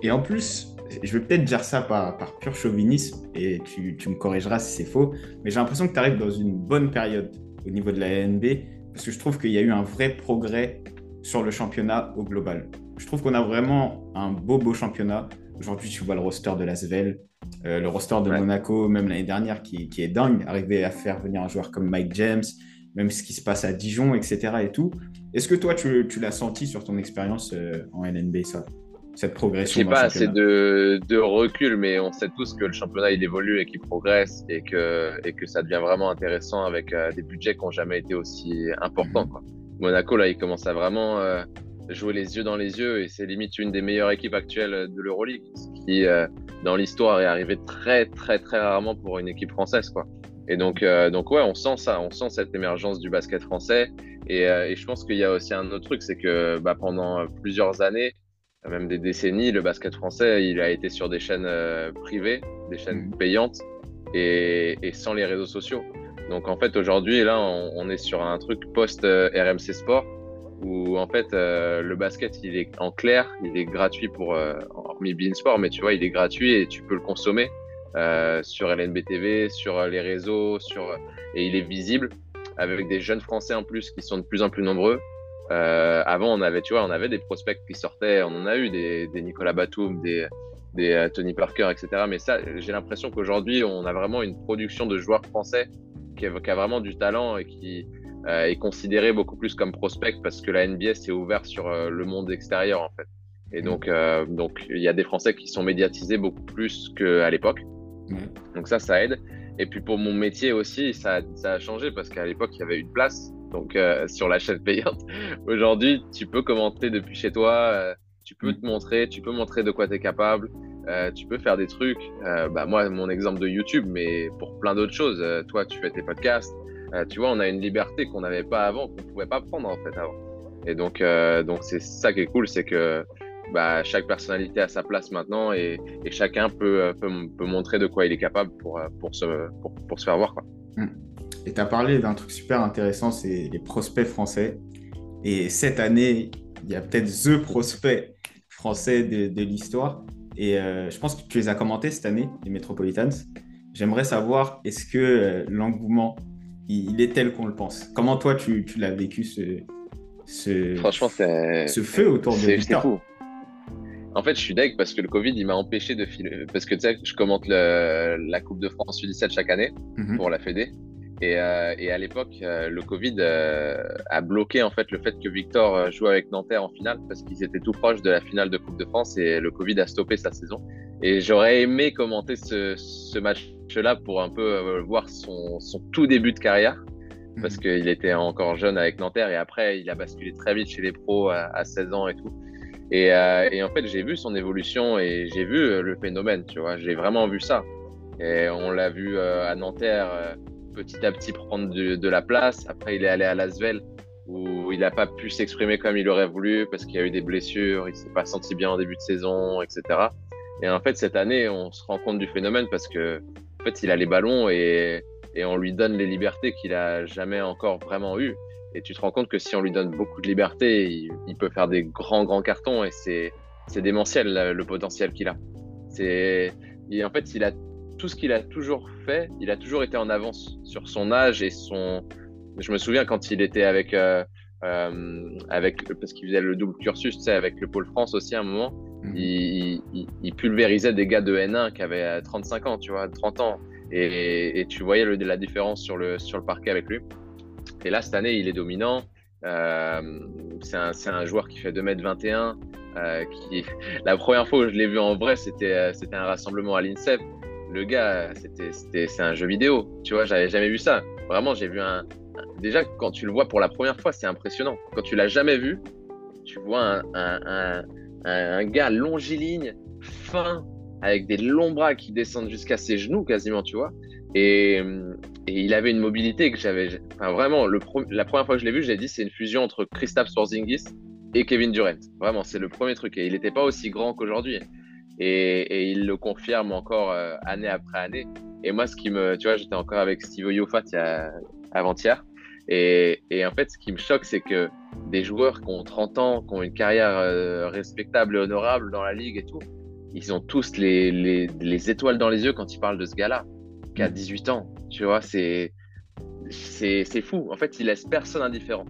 S1: Et en plus, je vais peut-être dire ça par, par, pur chauvinisme et tu, tu me corrigeras si c'est faux, mais j'ai l'impression que tu arrives dans une bonne période au niveau de la NB parce que je trouve qu'il y a eu un vrai progrès sur le championnat au global. Je trouve qu'on a vraiment un beau, beau championnat. Aujourd'hui, tu vois le roster de la Svel, euh, le roster de Monaco, même l'année dernière, qui, qui, est dingue, arriver à faire venir un joueur comme Mike James, même ce qui se passe à Dijon, etc. Et tout. Est-ce que toi, tu, tu l'as senti sur ton expérience euh, en NNB, ça? Cette progression
S2: Je pas assez de, de, recul, mais on sait tous que le championnat il évolue et qu'il progresse et que, et que ça devient vraiment intéressant avec euh, des budgets qui n'ont jamais été aussi importants. Quoi. Monaco, là, il commence à vraiment euh, jouer les yeux dans les yeux et c'est limite une des meilleures équipes actuelles de l'Euroleague, ce qui, euh, dans l'histoire, est arrivé très, très, très rarement pour une équipe française. Quoi. Et donc, donc, ouais, on sent ça, on sent cette émergence du basket français. Et, et je pense qu'il y a aussi un autre truc, c'est que bah, pendant plusieurs années, même des décennies, le basket français, il a été sur des chaînes euh, privées, des chaînes mm. payantes et, sans les réseaux sociaux. Donc en fait, aujourd'hui, là, on, est sur un truc post-RMC Sport où en fait, euh, le basket, il est en clair, il est gratuit pour, euh, hormis Sport, mais tu vois, il est gratuit et tu peux le consommer euh, sur LNB TV, sur les réseaux, sur, et il est visible avec des jeunes Français en plus qui sont de plus en plus nombreux. Euh, avant, on avait, tu vois, on avait des prospects qui sortaient, on en a eu des, des Nicolas Batum, des, des euh, Tony Parker, etc. Mais ça, j'ai l'impression qu'aujourd'hui, on a vraiment une production de joueurs français qui a, qui a vraiment du talent et qui euh, est considéré beaucoup plus comme prospect parce que la NBA s'est ouverte sur euh, le monde extérieur, en fait. Et donc, donc, il y a des Français qui sont médiatisés beaucoup plus qu'à l'époque. Donc ça, ça aide. Et puis pour mon métier aussi, ça, ça a changé parce qu'à l'époque, il y avait une place donc euh, sur la chaîne payante. Aujourd'hui, tu peux commenter depuis chez toi, euh, tu peux te montrer, tu peux montrer de quoi tu es capable, euh, tu peux faire des trucs. bah, moi, mon exemple de YouTube, mais pour plein d'autres choses. toi, tu fais tes podcasts. tu vois, on a une liberté qu'on n'avait pas avant, qu'on ne pouvait pas prendre en fait avant. Et donc, donc c'est ça qui est cool, c'est que bah, chaque personnalité a sa place maintenant et, et chacun peut, peut, peut, montrer de quoi il est capable pour, pour, se, pour, pour se faire voir. Quoi. Mm.
S1: Et tu as parlé d'un truc super intéressant, c'est les prospects français. Et cette année, il y a peut-être The prospect français de, l'histoire. Et euh, je pense que tu les as commentés cette année, les Metropolitans. J'aimerais savoir, est-ce que euh, l'engouement, il, est tel qu'on le pense? Comment toi, tu, l'as vécu, ce, ce,
S2: Franchement, ce
S1: feu autour de
S2: C'est fou. En fait, je suis deg parce que le Covid, il m'a empêché de filer. Parce que tu sais, je commente la Coupe de France U17 chaque année mhm. pour la Fédé. Et, euh, et à l'époque, euh, le Covid euh, a bloqué en fait le fait que Victor joue avec Nanterre en finale parce qu'ils étaient tout proches de la finale de Coupe de France et le Covid a stoppé sa saison. Et j'aurais aimé commenter ce, ce match-là pour un peu voir son, son, tout début de carrière parce mhm. qu'il était encore jeune avec Nanterre et après il a basculé très vite chez les pros à, à 16 ans et tout. Et, et en fait, j'ai vu son évolution et j'ai vu le phénomène, tu vois. J'ai vraiment vu ça. Et on l'a vu à Nanterre petit à petit prendre de, la place. Après, il est allé à Lasvel où il n'a pas pu s'exprimer comme il aurait voulu parce qu'il y a eu des blessures, il s'est pas senti bien en début de saison, etc. Et en fait, cette année, on se rend compte du phénomène parce que en fait, il a les ballons et, on lui donne les libertés qu'il a jamais encore vraiment eues. Et tu te rends compte que si on lui donne beaucoup de liberté, il, peut faire des grands, grands cartons et c'est, c'est démentiel le potentiel qu'il a. C'est, en fait, il a tout ce qu'il a toujours fait, il a toujours été en avance sur son âge et son. Je me souviens quand il était avec, euh, euh, avec parce qu'il faisait le double cursus, tu sais, avec le Pôle France aussi à un moment, mhm. il, pulvérisait des gars de N1 qui avaient 35 ans, tu vois, 30 ans, et, tu voyais la différence sur le, sur le parquet avec lui. Et là, cette année, il est dominant. Euh, c'est un, un, joueur qui fait 2m21. qui... La première fois où je l'ai vu en vrai, c'était un rassemblement à l'INSEP le gars, c'était, c'est un jeu vidéo. Tu vois, j'avais jamais vu ça. Vraiment, j'ai vu un, Déjà, quand tu le vois pour la première fois, c'est impressionnant. Quand tu l'as jamais vu, tu vois un, un, gars longiligne, fin, avec des longs bras qui descendent jusqu'à ses genoux quasiment, tu vois. Et, il avait une mobilité que j'avais. Vraiment, la première fois que je l'ai vu, j'ai dit c'est une fusion entre Christophe Sporzingis et Kevin Durant. Vraiment, c'est le premier truc. Et il n'était pas aussi grand qu'aujourd'hui. Et, il le confirme encore année après année. Et moi, ce qui me, tu vois, j'étais encore avec Steve Yofat avant-hier. Et, et, en fait, ce qui me choque, c'est que des joueurs qui ont 30 ans, qui ont une carrière respectable et honorable dans la ligue et tout, ils ont tous les, les, les, étoiles dans les yeux quand ils parlent de ce gars-là, qui a 18 mm. ans. Tu vois, c'est, c'est, fou. En fait, il laisse personne indifférent.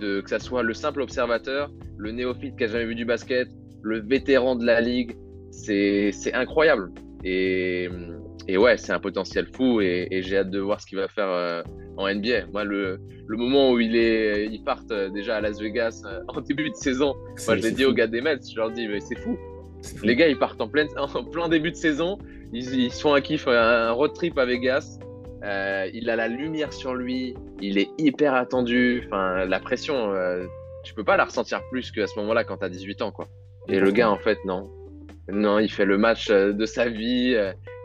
S2: De, que ça soit le simple observateur, le néophyte qui a jamais vu du basket, le vétéran de la ligue, c'est, incroyable. Et, et ouais, c'est un potentiel fou et, j'ai hâte de voir ce qu'il va faire euh, en NBA. Moi, le, le, moment où il est, ils partent euh, déjà à Las Vegas euh, en début de saison, moi je l'ai dit aux gars des Mets, je leur dis mais c'est fou. Les gars, ils partent en plein, en plein début de saison. Ils, ils font un kiff, un road trip à Vegas. Il a la lumière sur lui. Il est hyper attendu. Enfin, la pression, tu peux pas la ressentir plus qu'à ce moment-là quand tu as 18 ans. Quoi. Et le gars, en fait, non. Non, il fait le match euh, de sa vie.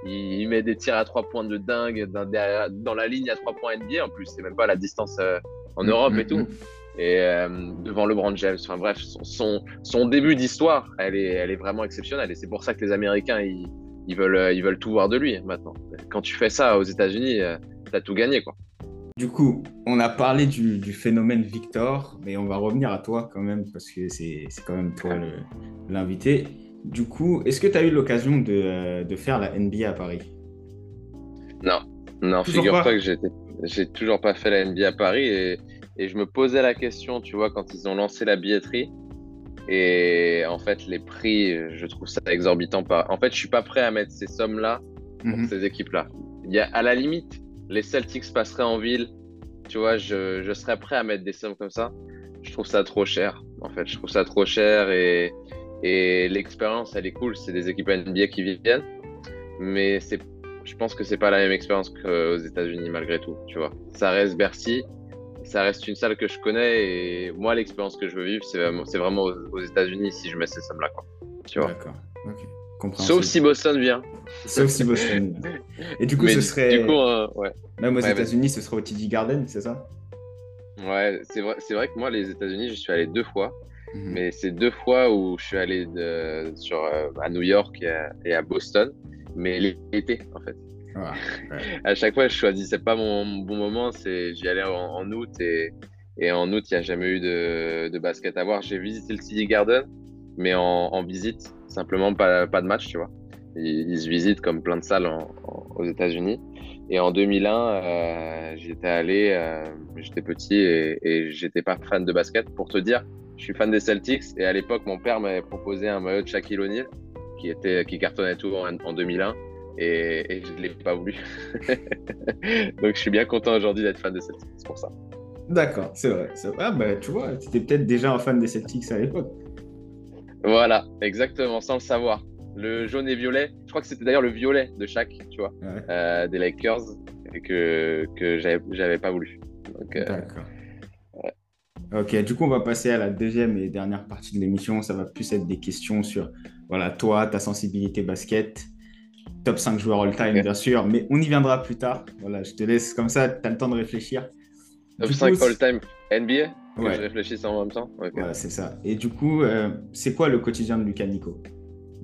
S2: Il, met des tirs à trois points de dingue dans, la ligne à trois points NBA. En plus, c'est même pas la distance en mm, Europe et mm, tout. Mm. Et devant LeBron James. Enfin bref, son, son, début d'histoire, elle est, elle est vraiment exceptionnelle. Et c'est pour ça que les Américains, ils, ils veulent, ils veulent tout voir de lui maintenant. Quand tu fais ça aux États-Unis, tu as tout gagné. quoi.
S1: Du coup, on a parlé du, phénomène Victor, mais on va revenir à toi quand même, parce que c'est quand même toi l'invité. Du coup, est-ce que tu as eu l'occasion de, de, faire la NBA à Paris?
S2: Non, non, figure-toi que j'ai toujours pas fait la NBA à Paris et, et, je me posais la question, tu vois, quand ils ont lancé la billetterie. Et en fait, les prix, je trouve ça exorbitant. En fait, je suis pas prêt à mettre ces sommes-là pour mhm. ces équipes-là. Il y a, à la limite, les Celtics passeraient en ville. Tu vois, je, je, serais prêt à mettre des sommes comme ça. Je trouve ça trop cher. En fait, je trouve ça trop cher et, et l'expérience, elle est cool. C'est des équipes NBA qui viennent, mais c'est, je pense que c'est pas la même expérience qu'aux États-Unis malgré tout. Tu vois, ça reste Bercy ça reste une salle que je connais et moi, l'expérience que je veux vivre, c'est vraiment aux, États-Unis si je mets ces sommes-là. Tu vois. D'accord. Sauf si Boston vient.
S1: Sauf si Boston vient. Et du coup, ce serait. Du coup, euh, ouais. Même aux États-Unis, ce serait au TD Garden, c'est ça?
S2: Ouais, c'est vrai, vrai que moi, les États-Unis, je suis allé deux fois. Mhm. Mais c'est deux fois où je suis allé de, sur, euh, à New York et à Boston. Mais l'été, en fait à chaque fois, je choisissais pas mon, bon moment. C'est, j'y allais en, août et, et, en août, il n'y a jamais eu de, de, basket à voir. J'ai visité le City Garden, mais en, en visite, simplement pas, pas, de match, tu vois. Ils, se visitent comme plein de salles aux États-Unis. Et en 2001, euh, j'étais allé, euh, j'étais petit et, et j'étais pas fan de basket. Pour te dire, je suis fan des Celtics et à l'époque, mon père m'avait proposé un maillot de Shaquille O'Neal qui était qui cartonnait tout en, en 2001 et, je ne l'ai pas voulu. Donc je suis bien content aujourd'hui d'être fan des Celtics, c'est pour ça.
S1: D'accord, c'est vrai. Ah bah tu vois, tu étais peut-être déjà un fan des Celtics à l'époque.
S2: Voilà, exactement, sans le savoir. Le jaune et violet, je crois que c'était d'ailleurs le violet de chaque, tu vois, euh, des Lakers, que, que j'avais pas voulu.
S1: Euh, D'accord. Ok, du coup, on va passer à la deuxième et dernière partie de l'émission. Ça va plus être des questions sur voilà, toi, ta sensibilité basket, top 5 joueurs all-time, bien sûr, mais on y viendra plus tard. Voilà, je te laisse comme ça, tu as le temps de réfléchir.
S2: Top 5 all-time NBA Ouais. Je réfléchisse en même temps.
S1: Voilà, c'est ça. Et du coup, euh, c'est quoi le quotidien de Lucas Nico?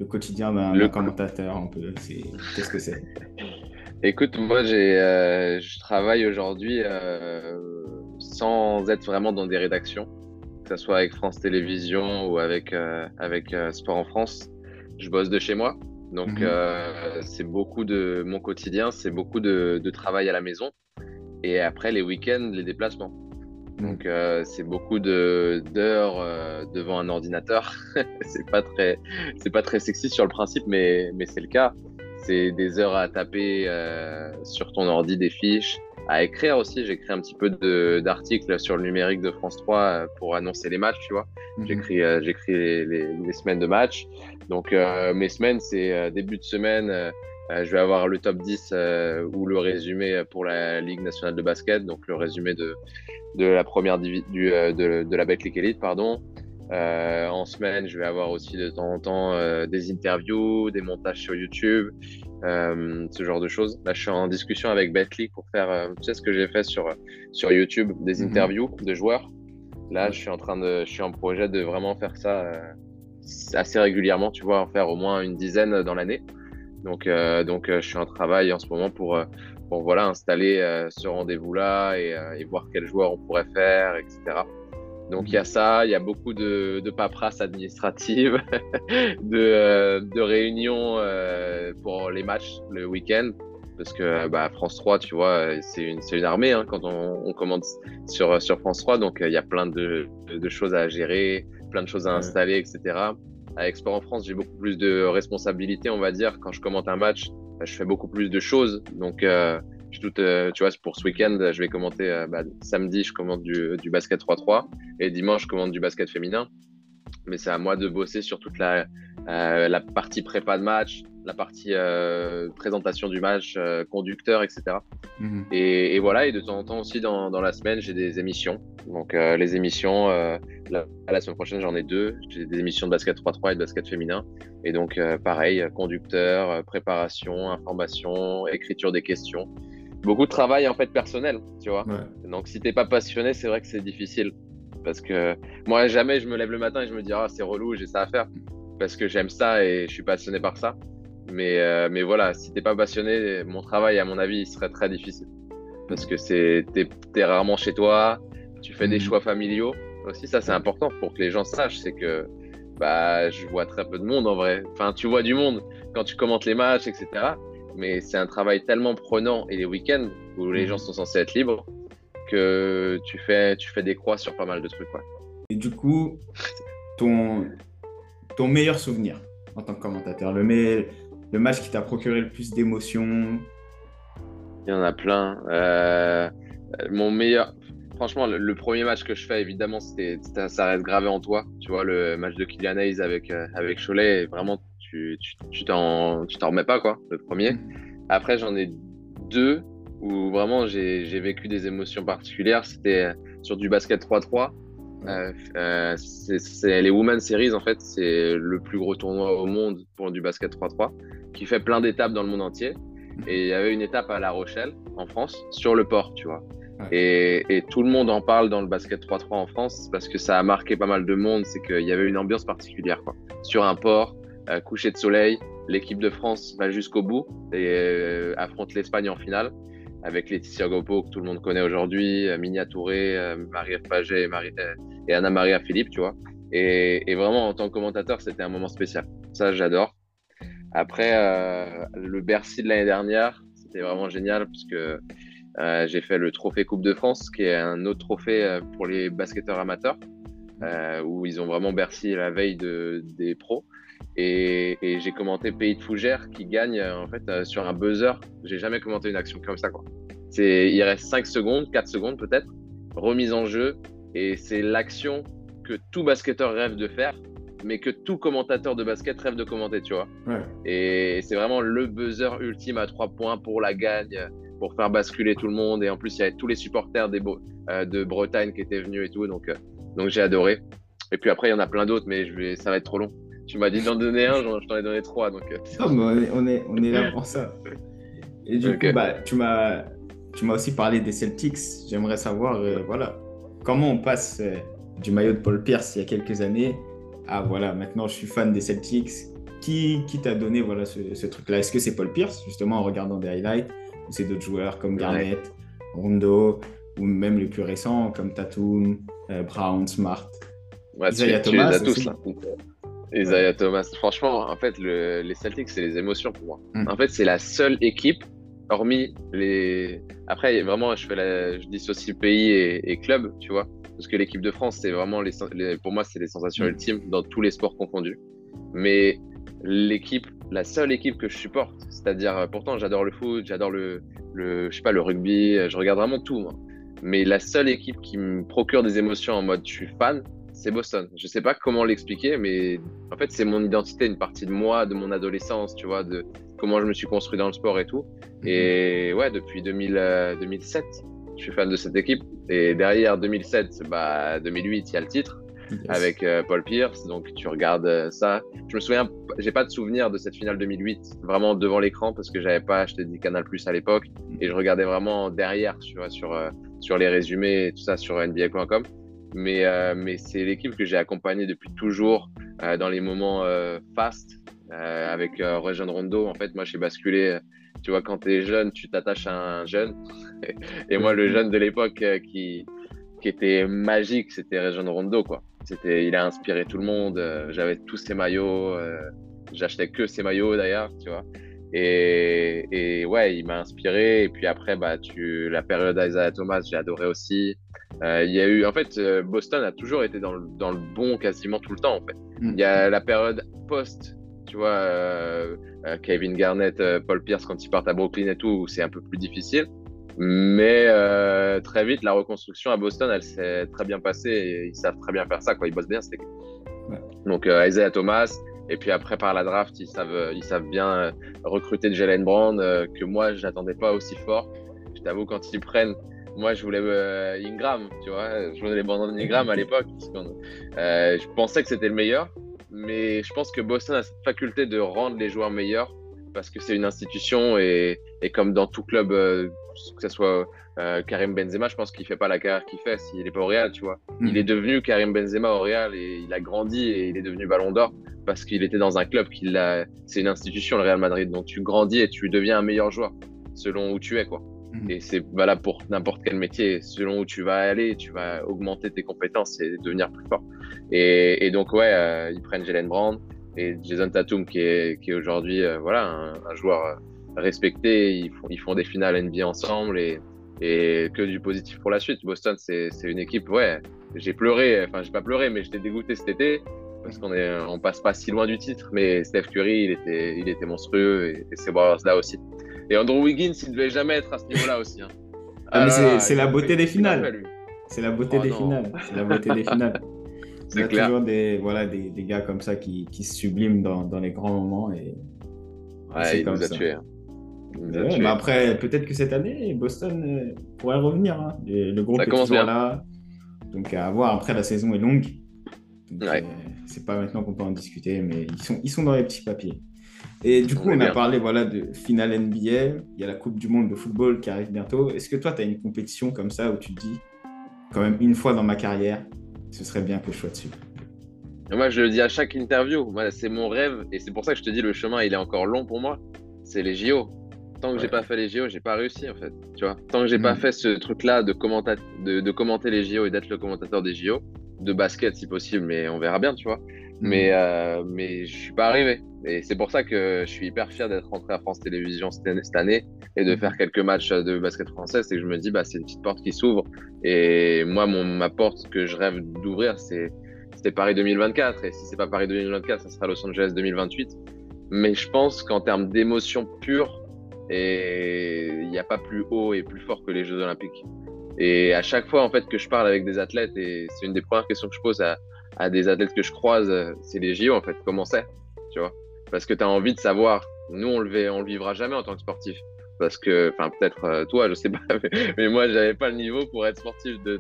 S1: Le quotidien d'un commentateur, un peu. Qu'est-ce que c'est?
S2: Écoute, moi, j'ai, euh, je travaille aujourd'hui euh, sans être vraiment dans des rédactions, que ce soit avec France Télévisions ou avec, avec Sport en France. Je bosse de chez moi. Donc, mhm. euh, c'est beaucoup de mon quotidien, c'est beaucoup de, travail à la maison. Et après, les week-ends, les déplacements. Donc, euh, c'est beaucoup d'heures euh, devant un ordinateur. c'est pas très, c'est pas très sexy sur le principe, mais, mais c'est le cas. C'est des heures à taper sur ton ordi des fiches, à écrire aussi. J'écris un petit peu d'articles sur le numérique de France 3 pour annoncer les matchs, tu vois. Mhm. J'écris, j'écris les, les, semaines de matchs. Donc euh, mes semaines, c'est euh, début de semaine, euh, je vais avoir le top 10 ou le résumé pour la Ligue nationale de basket, donc le résumé de, de la première du, de, de, la Betclic Elite, pardon. en semaine, je vais avoir aussi de temps en temps des interviews, des montages sur YouTube, ce genre de choses. Là, je suis en discussion avec Betclic pour faire, tu sais ce que j'ai fait sur, sur YouTube, des mhm. interviews de joueurs. Là, je suis en train de, je suis en projet de vraiment faire ça assez régulièrement, tu vois, en faire au moins une dizaine dans l'année. Donc, donc je suis en travail en ce moment pour, pour voilà, installer ce rendez-vous-là et, et, voir quels joueurs on pourrait faire, etc. Donc il y a ça, il y a beaucoup de, de paperasse administrative, de, de, réunions pour les matchs le week-end parce que bah, France 3, tu vois, c'est une, une, armée hein, quand on, on, commande sur, sur France 3, donc il y a plein de, de, choses à gérer, plein de choses à installer, etc. Avec Sport en France, j'ai beaucoup plus de responsabilités, on va dire. Quand je commente un match, bah, je fais beaucoup plus de choses. Donc, euh, je doute, euh, tu vois, pour ce week-end, je vais commenter euh, bah, samedi, je commente du, du basket 3-3 et dimanche, je commente du basket féminin. Mais c'est à moi de bosser sur toute la, la partie prépa de match, la partie euh, présentation du match, euh, conducteur, etc. Mhm. Et, voilà, et de temps en temps aussi dans, dans la semaine, j'ai des émissions. Donc euh, les émissions, la, la, semaine prochaine j'en ai deux. J'ai des émissions de basket 3-3 et de basket féminin. Et donc pareil, conducteur, préparation, information, écriture des questions. Beaucoup de travail en fait personnel, tu vois. Donc si t'es pas passionné, c'est vrai que c'est difficile. Parce que moi, jamais je me lève le matin et je me dis, ah, c'est relou, j'ai ça à faire. Parce que j'aime ça et je suis passionné par ça. Mais, euh, mais voilà, si t'es pas passionné, mon travail, à mon avis, il serait très difficile. Parce que c'est, t'es, es rarement chez toi, tu fais des mhm. choix familiaux. Aussi, ça, c'est important pour que les gens sachent. C'est que bah, je vois très peu de monde en vrai. Enfin, tu vois du monde quand tu commentes les matchs, etc. Mais c'est un travail tellement prenant et les week-ends où les mhm. gens sont censés être libres que tu fais, tu fais des croix sur pas mal de trucs.
S1: Et du coup, ton, ton meilleur souvenir en tant que commentateur, le, match qui t'a procuré le plus d'émotions?
S2: Il y en a plein. Euh, mon meilleur. Franchement, le, premier match que je fais, évidemment, c'était, ça reste gravé en toi. Tu vois, le match de Kylian Hayes avec, euh, avec Cholet, vraiment, tu, tu, t'en, tu t'en remets pas, quoi, le premier. Après, j'en ai deux où vraiment j'ai, vécu des émotions particulières. C'était sur du basket 3-3. Euh, euh, c'est les Women's Series, en fait, c'est le plus gros tournoi au monde pour du basket 3-3, qui fait plein d'étapes dans le monde entier. Et il y avait une étape à La Rochelle, en France, sur le port, tu vois. Et, et, tout le monde en parle dans le basket 3-3 en France parce que ça a marqué pas mal de monde. C'est qu'il y avait une ambiance particulière, quoi. Sur un port, euh, coucher de soleil, l'équipe de France va jusqu'au bout et affronte l'Espagne en finale avec Laetitia Gopo que tout le monde connaît aujourd'hui, Minia Touré, Marie-Ève Paget et Marie et Anna Maria Philippe, tu vois. Et, vraiment, en tant que commentateur, c'était un moment spécial. Ça, j'adore. Après, euh, le Bercy de l'année dernière, c'était vraiment génial parce que euh, j'ai fait le trophée Coupe de France, qui est un autre trophée euh, pour les basketteurs amateurs, euh, où ils ont vraiment Bercy la veille de, des pros. Et, et j'ai commenté Pays de Fougères qui gagne en fait sur un buzzer. J'ai jamais commenté une action comme ça. Quoi. Il reste 5 secondes, 4 secondes peut-être, remise en jeu, et c'est l'action que tout basketteur rêve de faire, mais que tout commentateur de basket rêve de commenter, tu vois. Et c'est vraiment le buzzer ultime à trois points pour la gagne, pour faire basculer tout le monde. Et en plus, il y avait tous les supporters des euh, de Bretagne qui étaient venus et tout. Donc, euh, donc j'ai adoré. Et puis après, il y en a plein d'autres, mais je vais... ça va être trop long. Tu m'as dit d'en donner un, je t'en ai donné trois. Donc,
S1: euh. on, est, on, est, là pour ça. Et du coup, bah, tu m'as aussi parlé des Celtics. J'aimerais savoir, voilà, comment on passe euh, du maillot de Paul Pierce il y a quelques années à voilà, maintenant je suis fan des Celtics. Qui, qui t'a donné voilà, ce, truc-là? Est-ce que c'est Paul Pierce, justement, en regardant des highlights Ou c'est d'autres joueurs comme Garnett, Rondo, ou même les plus récents comme Tatum, euh, Brown, Smart
S2: Isaiah Thomas tous, là. Isaiah Thomas. Franchement, en fait, les Celtics, c'est les émotions pour moi. Hmm. En fait, c'est la seule équipe hormis les. Après, vraiment, je, fais la... je dissocie pays et, club, tu vois. Parce que l'équipe de France, c'est vraiment, les... pour moi, c'est les sensations mm. ultimes dans tous les sports confondus. Mais l'équipe, la seule équipe que je supporte, c'est-à-dire, pourtant, j'adore le foot, j'adore le, le, je sais pas, le rugby, je regarde vraiment tout, moi. Mais la seule équipe qui me procure des émotions en mode je suis fan, c'est Boston. Je sais pas comment l'expliquer, mais en fait, c'est mon identité, une partie de moi, de mon adolescence, tu vois, de comment je me suis construit dans le sport et tout. Mhm. Et ouais, depuis 2000, 2007, euh, je suis fan de cette équipe. Et derrière 2007, bah, 2008, il y a le titre avec euh, Paul Pierce. Donc tu regardes euh, ça. Je me souviens, j'ai pas de souvenir de cette finale 2008 vraiment devant l'écran parce que j'avais pas acheté du Canal Plus à l'époque et je regardais vraiment derrière sur, sur, sur les résumés et tout ça sur NBA.com mais, euh, mais c'est l'équipe que j'ai accompagnée depuis toujours. dans les moments fast avec Rejean Rondo. En fait, moi, j'ai basculé. Tu vois, quand tu es jeune, tu t'attaches à un jeune. Et moi, le jeune de l'époque qui, qui était magique, c'était Rejean Rondo, quoi. C'était, il a inspiré tout le monde. J'avais tous ses maillots. J'achetais que ses maillots d'ailleurs, tu vois. Et, et, ouais, il m'a inspiré. Et puis après, bah, tu, la période d'Isaiah Thomas, j'ai adoré aussi. Euh, il y a eu, en fait, euh, Boston a toujours été dans le, dans le, bon quasiment tout le temps. En fait, mm. il y a la période post, tu vois, euh, Kevin Garnett, Paul Pierce quand ils partent à Brooklyn et tout, c'est un peu plus difficile. Mais très vite, la reconstruction à Boston, elle s'est très bien passée. Et ils savent très bien faire ça, quoi. Ils bossent bien, c'était. Ouais. Donc Isaiah Thomas, et puis après, par la draft, ils savent, ils savent bien euh, recruter Jalen Brown, euh, que moi, je n'attendais pas aussi fort. Je t'avoue, quand ils prennent, moi, je voulais euh, Ingram, tu vois. Je voulais les Brandon Ingram à l'époque. je pensais que c'était le meilleur. Mais je pense que Boston a cette faculté de rendre les joueurs meilleurs parce que c'est une institution et, et, comme dans tout club, que ce soit Karim Benzema, je pense qu'il fait pas la carrière qu'il fait s'il n'est pas au Real, tu vois. Mm. Il est devenu Karim Benzema au Real et il a grandi et il est devenu Ballon d'Or parce qu'il était dans un club qui c'est une institution le Real Madrid donc tu grandis et tu deviens un meilleur joueur selon où tu es quoi mhm. et c'est valable pour n'importe quel métier selon où tu vas aller tu vas augmenter tes compétences et devenir plus fort et, donc ouais euh, ils prennent Jalen Brown et Jason Tatum qui est, qui est aujourd'hui euh, voilà un, joueur euh, respecté ils font, ils font des finales NBA ensemble et, et que du positif pour la suite Boston c'est une équipe ouais j'ai pleuré enfin j'ai pas pleuré mais j'étais dégoûté cet été parce qu'on est, on passe pas si loin du titre, mais Steph Curry, il était, il était monstrueux et, et ces là aussi. Et Andrew Wiggins, il devait jamais être à ce niveau-là aussi. Hein.
S1: Ah, ah c'est la beauté des finales. C'est la beauté des finales. C'est la beauté des finales. Il y a toujours des, voilà, des, des, gars comme ça qui, qui se subliment dans, dans, les grands moments. Et,
S2: ouais, il nous a tués. Hein.
S1: Mais après, peut-être que cette année, Boston euh, pourrait revenir. Hein. Le, groupe est toujours là. Donc à voir. Après, la saison est longue. ouais. Euh, c'est pas maintenant qu'on peut en discuter, mais ils sont, ils sont dans les petits papiers. Et du coup, on, a parlé voilà, de finale NBA. Il y a la Coupe du Monde de football qui arrive bientôt. Est-ce que toi, tu as une compétition comme ça où tu te dis, quand même, une fois dans ma carrière, ce serait bien que je sois dessus?
S2: Moi, je le dis à chaque interview. c'est mon rêve. Et c'est pour ça que je te dis, le chemin, il est encore long pour moi. C'est les JO. Tant que j'ai pas fait les JO, j'ai pas réussi en fait. Tu vois, tant que j'ai pas mm. fait ce truc-là de, de, de commenter les JO et d'être le commentateur des JO, de basket si possible, mais on verra bien, tu vois. Mm. Mais, euh, mais je suis pas arrivé. Et c'est pour ça que je suis hyper fier d'être rentré à France Télévisions cette année et de faire quelques matchs de basket français. C'est que je me dis, bah, c'est une petite porte qui s'ouvre. Et moi, mon, ma porte que je rêve d'ouvrir, c'est c'était Paris 2024. Et si c'est pas Paris 2024, ça sera Los Angeles 2028. Mais je pense qu'en termes d'émotion pure, il n'y a pas plus haut et plus fort que les Jeux Olympiques. Et à chaque fois en fait que je parle avec des athlètes, et c'est une des premières questions que je pose à, à des athlètes que je croise, c'est les JO en fait, comment c'est, tu vois? Parce que tu as envie de savoir, nous on le, on le vivra jamais en tant que sportif. Parce que, enfin peut-être euh, toi, je sais pas, mais, moi j'avais pas le niveau pour être sportif de...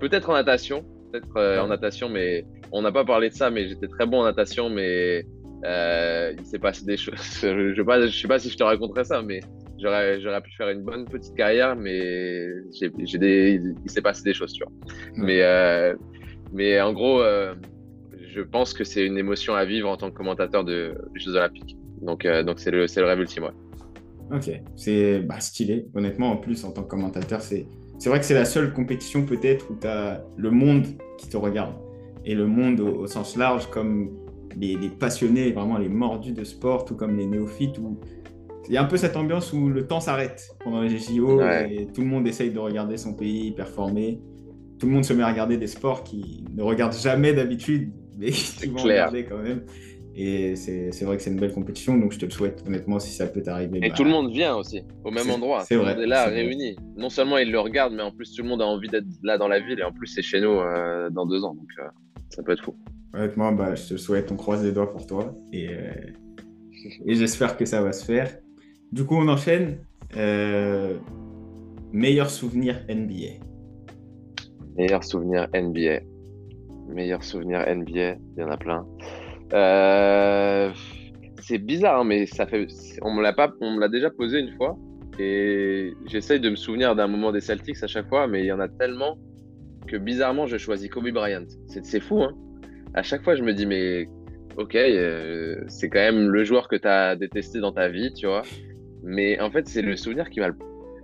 S2: Peut-être en natation, peut-être euh, en natation, mais on n'a pas parlé de ça, mais j'étais très bon en natation, mais euh, il s'est passé des choses. je ne sais, pas, je sais pas si je te raconterai ça, mais j'aurais, pu faire une bonne petite carrière, mais des, il s'est passé des choses, tu vois. Mais, euh, mais en gros, euh, je pense que c'est une émotion à vivre en tant que commentateur de, des Jeux Olympiques. Donc, donc c'est, le, rêve ultime, ouais.
S1: Ok, c'est bah, stylé. Honnêtement, en plus, en tant que commentateur, c'est, c'est vrai que c'est la seule compétition peut-être où tu as le monde qui te regarde. Et le monde au, sens large, comme les, les, passionnés, vraiment les mordus de sport, tout comme les néophytes, où il y a un peu cette ambiance où le temps s'arrête pendant les JO et tout le monde essaye de regarder son pays performer. Tout le monde se met à regarder des sports qui ne regardent jamais d'habitude, mais qui vont regarder quand même. Et c'est vrai que c'est une belle compétition, donc je te le souhaite honnêtement si ça peut t'arriver.
S2: Et
S1: bah,
S2: tout le monde vient aussi, au même endroit.
S1: C'est vrai.
S2: On est là réunis. Non seulement ils le regardent, mais en plus tout le monde a envie d'être là dans la ville, et en plus c'est chez nous euh, dans deux ans, donc euh, ça peut être fou.
S1: Honnêtement, bah, je te souhaite, on croise les doigts pour toi, et, euh, et j'espère que ça va se faire. Du coup, on enchaîne. Euh, meilleur souvenir NBA.
S2: Meilleur souvenir NBA. Meilleur souvenir NBA, il y en a plein. Euh, c'est bizarre, hein, mais ça fait. On me l'a pas, on me l'a déjà posé une fois, et j'essaye de me souvenir d'un moment des Celtics à chaque fois, mais il y en a tellement que bizarrement, je choisis Kobe Bryant. C'est fou, hein. À chaque fois, je me dis, mais ok, euh, c'est quand même le joueur que tu as détesté dans ta vie, tu vois. Mais en fait, c'est le souvenir qui m'a le.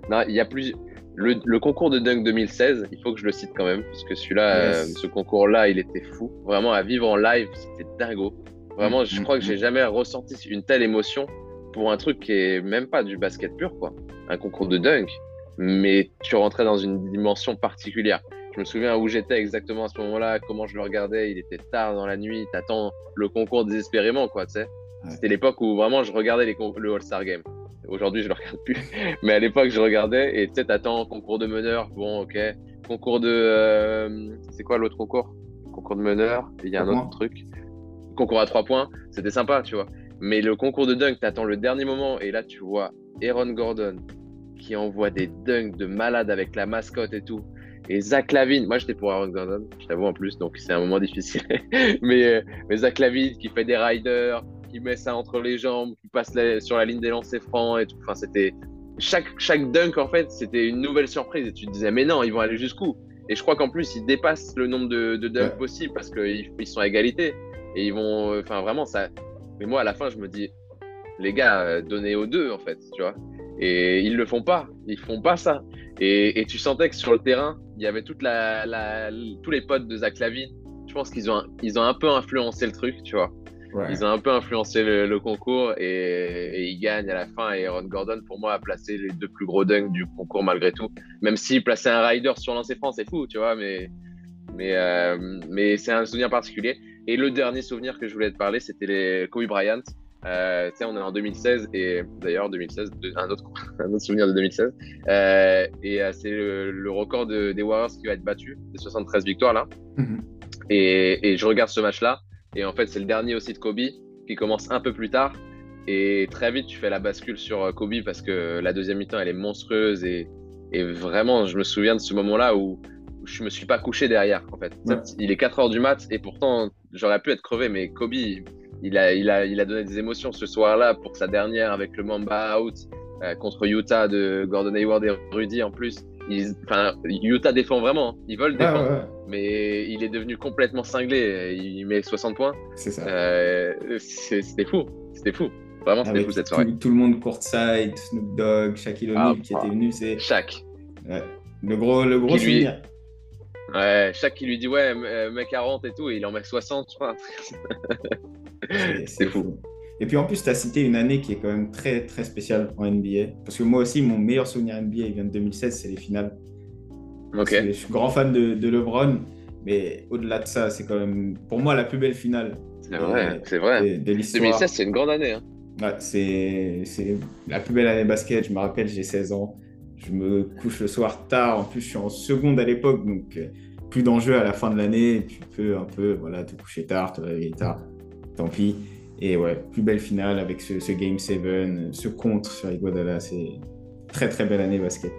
S2: Non, il y a plus. Le, concours de Dunk 2016, il faut que je le cite quand même, parce que celui-là, euh, ce concours-là, il était fou. Vraiment, à vivre en live, c'était dingo. Vraiment, je mm, crois que mm, j'ai mm. jamais ressenti une telle émotion pour un truc qui est même pas du basket pur, quoi. Un concours de dunk, mais tu rentrais dans une dimension particulière. Je me souviens où j'étais exactement à ce moment-là, comment je le regardais. Il était tard dans la nuit, t'attends le concours désespérément, quoi, tu sais. C'était l'époque où vraiment je regardais les le All-Star Game. Aujourd'hui, je le regarde plus. Mais à l'époque, je regardais et tu sais, t'attends concours de meneur. Bon, ok. Concours de. Euh, c'est quoi l'autre concours? Concours de meneur. Il y a un autre truc. Concours à trois points. C'était sympa, tu vois. Mais le concours de dunk, t'attends le dernier moment et là, tu vois Aaron Gordon qui envoie des dunks de malade avec la mascotte et tout. Et Zach Lavine, moi j'étais pour Aaron Gordon, je t'avoue en plus, donc c'est un moment difficile. mais, euh, mais Zach Lavine qui fait des riders, qui met ça entre les jambes, qui passe sur la ligne des lancers francs et tout. Enfin, c'était chaque, chaque dunk en fait, c'était une nouvelle surprise et tu te disais mais non, ils vont aller jusqu'où? Et je crois qu'en plus ils dépassent le nombre de, de dunks possibles parce qu'ils ils sont à égalité et ils vont, enfin vraiment ça. Mais moi à la fin je me dis les gars euh, donnez aux deux en fait, tu vois. Et ils le font pas, ils font pas ça. Et, et tu sentais que sur le terrain, il y avait toute la, la, tous les potes de Zach Lavine. Je pense qu'ils ont, ils ont un peu influencé le truc, tu vois. Ils ont un peu influencé le, concours et, ils gagnent à la fin. Et Aaron Gordon, pour moi, a placé les deux plus gros dunks du concours malgré tout. Même s'il plaçait un rider sur lancer franc, c'est fou, tu vois. Mais, mais, euh, mais c'est un souvenir particulier. Et le dernier souvenir que je voulais te parler, c'était les Kobe Bryant. Euh, on est en 2016 et d'ailleurs 2016, un autre, un autre souvenir de 2016. Euh, et euh, c'est le, record des Warriors qui va être battu, des 73 victoires là. Mm-hmm. et, et, je regarde ce match là et en fait c'est le dernier aussi de Kobe qui commence un peu plus tard. Et très vite tu fais la bascule sur euh, Kobe parce que la deuxième mi-temps elle est monstrueuse et, et, vraiment je me souviens de ce moment là où, je me suis pas couché derrière en fait. Il est 4 heures du mat et pourtant j'aurais pu être crevé mais Kobe il a, il, a, il a donné des émotions ce soir-là pour sa dernière avec le Mamba out euh, contre Utah de Gordon Hayward et Rudy en plus. Utah défend vraiment, ils veulent défendre, mais il est devenu complètement cinglé. Il met 60 points.
S1: C'est ça.
S2: Euh, c'était fou, c'était fou. Vraiment, c'était fou cette soirée.
S1: Tout, le monde courtside, Snoop Dogg, Shaquille O'Neal ah, qui était venu. C'est
S2: Shaq.
S1: Le gros, le gros souvenir.
S2: Ouais, chaque qui lui dit ouais, euh, mec 40 et tout, et il en met 60, je crois. c'est fou.
S1: Et puis en plus, tu as cité une année qui est quand même très très spéciale en NBA. Parce que moi aussi, mon meilleur souvenir NBA, il vient de 2016, c'est les finales.
S2: Ok.
S1: Je suis grand fan de, de LeBron, mais au-delà de ça, c'est quand même pour moi la plus belle finale.
S2: C'est vrai, c'est vrai. 2016, c'est une grande année. Hein.
S1: Ouais, c'est la plus belle année basket. Je me rappelle, j'ai 16 ans. Je me couche le soir tard. En plus, je suis en seconde à l'époque, donc euh, plus d'enjeux à la fin de l'année. Tu peux un peu voilà, te coucher tard, te réveiller tard. Tant pis. Et ouais, plus belle finale avec ce, Game 7, ce contre sur Iguodala. C'est très très belle année basket.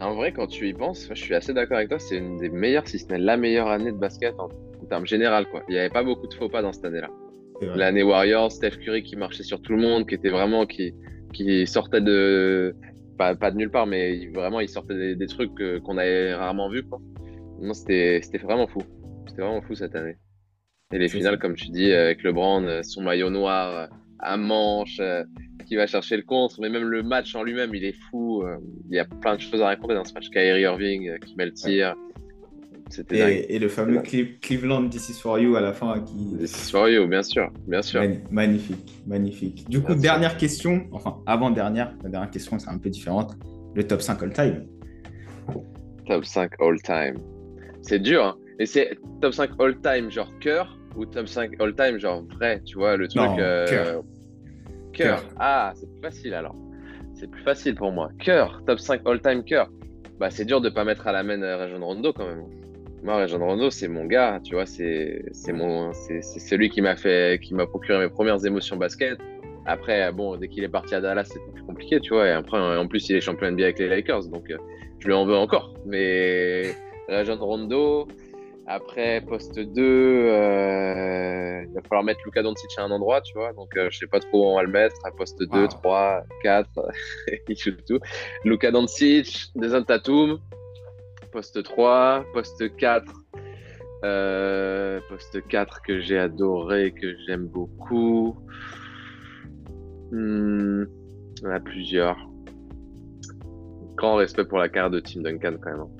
S2: En vrai, quand tu y penses, je suis assez d'accord avec toi. C'est une des meilleures, si ce n'est la meilleure année de basket en, termes général. Quoi. Il n'y avait pas beaucoup de faux pas dans cette année-là. L'année Warriors, Steph Curry qui marchait sur tout le monde, qui était vraiment qui, qui sortait de, pas, de nulle part, mais vraiment, il sortait des, trucs qu'on avait rarement vus. Non, c'était vraiment fou. C'était vraiment fou cette année. Et les finales, comme tu dis, avec LeBron, euh, son maillot noir euh, à manche, euh, qui va chercher le contre, mais même le match en lui-même, il est fou. Il y a plein de choses à raconter dans ce match. Kyrie Irving qui met le tir.
S1: Et, et, le fameux Cleveland This is for you à la fin. Qui...
S2: This is for you, bien sûr. Bien sûr.
S1: magnifique, magnifique. Du coup, dernière question, enfin avant-dernière, la dernière question, c'est un peu différente. Le top 5 all-time.
S2: Top 5 all-time. C'est dur, hein. Et c'est top 5 all-time genre cœur ou top 5 all-time genre vrai, tu vois, le truc.
S1: Non, euh...
S2: cœur. Ah, c'est plus facile alors. C'est plus facile pour moi. Cœur, top 5 all-time cœur. Bah, c'est dur de pas mettre à la main Région Rondo quand même. Moi, Région Rondo, c'est mon gars, tu vois, c'est mon, c'est celui qui m'a fait, qui m'a procuré mes premières émotions basket. Après, bon, dès qu'il est parti à Dallas, c'était plus compliqué, tu vois. Et après, en plus, il est champion NBA avec les Lakers, donc euh, je lui en veux encore. Mais Région Rondo, après, poste 2, euh, il va falloir mettre Luka Doncic à un endroit, tu vois. Donc, euh, je sais pas trop où on va le mettre. À poste 2, 3, 4, il joue tout. Luka Doncic, Desan Tatum, poste 3, poste 4. poste 4 que j'ai adoré, que j'aime beaucoup. Hmm, il y en a plusieurs. Grand respect pour la carte de Tim Duncan quand même. Hein.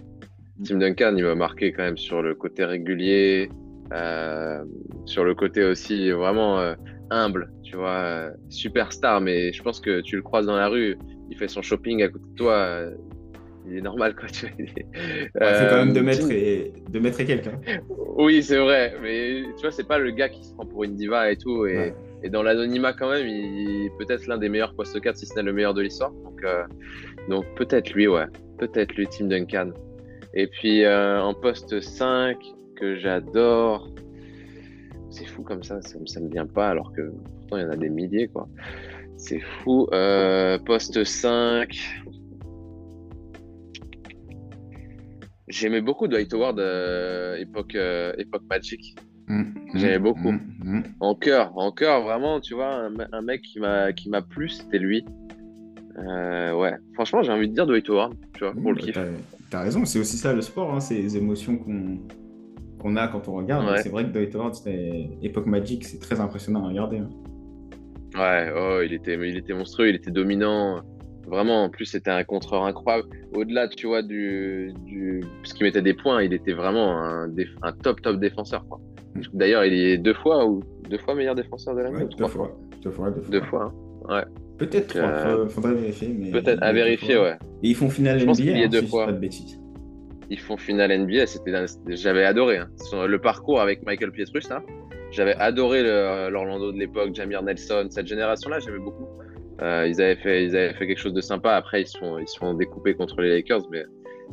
S2: Mm. Tim Duncan, il m'a marqué quand même sur le côté régulier, euh, sur le côté aussi vraiment euh, humble, tu vois, euh, superstar, mais je pense que tu le croises dans la rue, il fait son shopping à côté de toi, il est normal quoi. Tu vois,
S1: c'est quand même de mettre et, de mettre quelqu'un.
S2: Oui, c'est vrai, mais tu vois, c'est pas le gars qui se prend pour une diva et tout, et, et dans l'anonymat quand même, il est peut-être l'un des meilleurs post 4, si ce n'est le meilleur de l'histoire. Donc, donc peut-être lui, ouais, peut-être lui, Tim Duncan. Et puis euh, en poste 5, que j'adore. C'est fou comme ça, ça, ne me vient pas alors que pourtant il y en a des milliers quoi. C'est fou. Euh, poste 5. J'aimais beaucoup Dwight Howard euh, époque, époque Magic. Mmh, mmh, J'aimais beaucoup. Mmh, en cœur, en cœur, vraiment, tu vois, un, un mec qui m'a plu, c'était lui. ouais, franchement, j'ai envie de dire Dwight Howard, tu vois, pour le kiff.
S1: T'as raison, c'est aussi ça le sport, hein, c'est les émotions qu'on a quand on regarde. C'est vrai que Dwight Howard, c'était époque Magic, c'est très impressionnant à regarder. Hein.
S2: Ouais, oh, il, était, il était monstrueux, il était dominant. Vraiment, en plus, c'était un contreur incroyable. Au-delà, tu vois, du, du... ce qui mettait des points, il était vraiment un, un top, top défenseur. Mm. D'ailleurs, il est deux fois ou deux fois meilleur défenseur de l'année.
S1: Ouais, deux, fois. Deux fois.
S2: Deux fois. Hein. Ouais.
S1: Peut-être trois, euh, faudrait vérifier.
S2: Peut-être à vérifier, ouais.
S1: Et ils font finale NBA, hein, deux fois. pas de bêtises.
S2: Ils font finale NBA, c'était, j'avais adoré. Hein. Le parcours avec Michael Pietrus, là, j'avais adoré l'Orlando de l'époque, Jamir Nelson, cette génération-là, j'aimais beaucoup. Euh, ils, avaient fait, ils avaient fait quelque chose de sympa. Après, ils se sont, ils contre les Lakers, mais,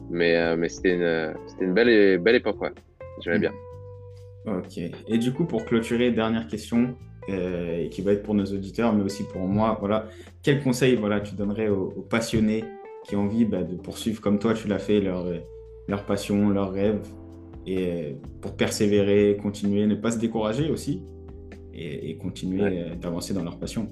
S2: mais, euh, mais c'était une, une belle, belle époque, ouais. J'aimais bien.
S1: Ok. Et du coup, pour clôturer, dernière question. Euh, qui va être pour nos auditeurs, mais aussi pour moi. Voilà, quel conseil voilà, tu donnerais aux, passionnés qui ont envie bah, de poursuivre comme toi, tu l'as fait, leur, leur passion, leurs rêves, et pour persévérer, continuer, ne pas se décourager aussi, et, continuer d'avancer dans leur passion?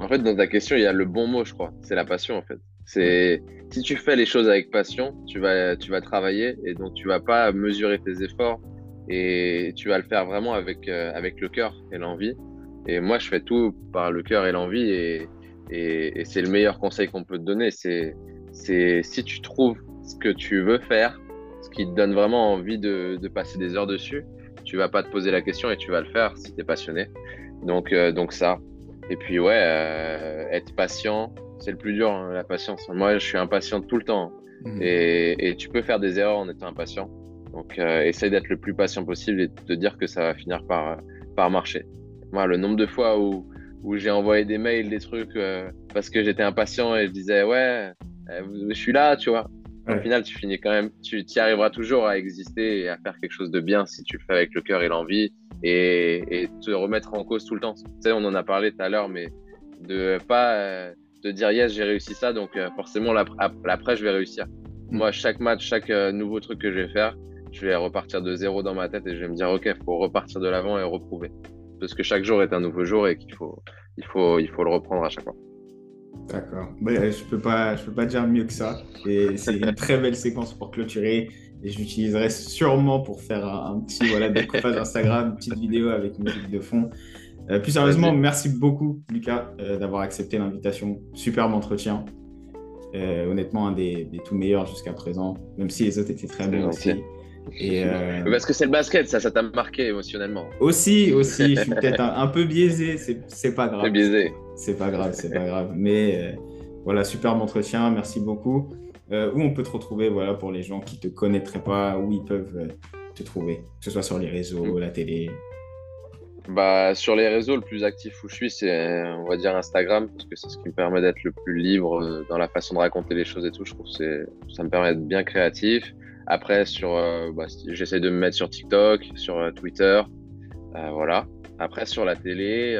S2: En fait, dans ta question, il y a le bon mot, je crois. C'est la passion, en fait. C'est si tu fais les choses avec passion, tu vas, tu vas travailler et donc tu vas pas mesurer tes efforts et tu vas le faire vraiment avec, euh, avec le cœur et l'envie. Et moi, je fais tout par le cœur et l'envie et, et, c'est le meilleur conseil qu'on peut te donner. C'est si tu trouves ce que tu veux faire, ce qui te donne vraiment envie de, de, passer des heures dessus, tu vas pas te poser la question et tu vas le faire si tu es passionné. Donc, euh, donc ça. Et puis ouais, euh, être patient, c'est le plus dur, hein, la patience. Moi, je suis impatient tout le temps. Mmh. Et, et, tu peux faire des erreurs en étant impatient. Donc, euh, essaye d'être le plus patient possible et de te dire que ça va finir par, par marcher. Moi, le nombre de fois où, où j'ai envoyé des mails, des trucs, euh, parce que j'étais impatient et je disais, ouais, euh, je suis là, tu vois. Au final, tu finis quand même, tu y arriveras toujours à exister et à faire quelque chose de bien si tu le fais avec le cœur et l'envie et, et, te remettre en cause tout le temps. Tu sais, on en a parlé tout à l'heure, mais de pas te dire, yes, j'ai réussi ça, donc forcément, l'après, je vais réussir. Mm. Moi, chaque match, chaque nouveau truc que je vais faire, je vais repartir de zéro dans ma tête et je vais me dire, OK, il faut repartir de l'avant et reprouver. Parce que chaque jour est un nouveau jour et qu'il faut, il faut, il faut le reprendre à chaque fois.
S1: D'accord. Bah, je peux pas, je peux pas dire mieux que ça. Et c'est une très belle séquence pour clôturer. Et je l'utiliserai sûrement pour faire un, petit voilà, découpage Instagram, une petite vidéo avec une musique de fond. Euh, plus sérieusement, merci beaucoup, Lucas, euh, d'avoir accepté l'invitation. Superbe entretien. Euh, honnêtement, un des, des tout meilleurs jusqu'à présent, même si les autres étaient très bons aussi.
S2: Et Parce que c'est le basket, ça, ça t'a marqué émotionnellement.
S1: Aussi, aussi, je suis peut-être un, peu biaisé, c'est pas grave.
S2: C'est biaisé.
S1: C'est pas grave, c'est pas grave. Mais voilà, superbe entretien, merci beaucoup. Euh, où on peut te retrouver voilà, pour les gens qui ne te connaîtraient pas, où ils peuvent te trouver, que ce soit sur les réseaux, mm. la télé
S2: bah, sur les réseaux, le plus actif où je suis, c'est, on va dire, Instagram, parce que c'est ce qui me permet d'être le plus libre dans la façon de raconter les choses et tout. Je trouve que ça me permet d'être bien créatif. Après, sur, euh, bah, j'essaie de me mettre sur TikTok, sur euh, Twitter, euh, voilà. Après, sur la télé,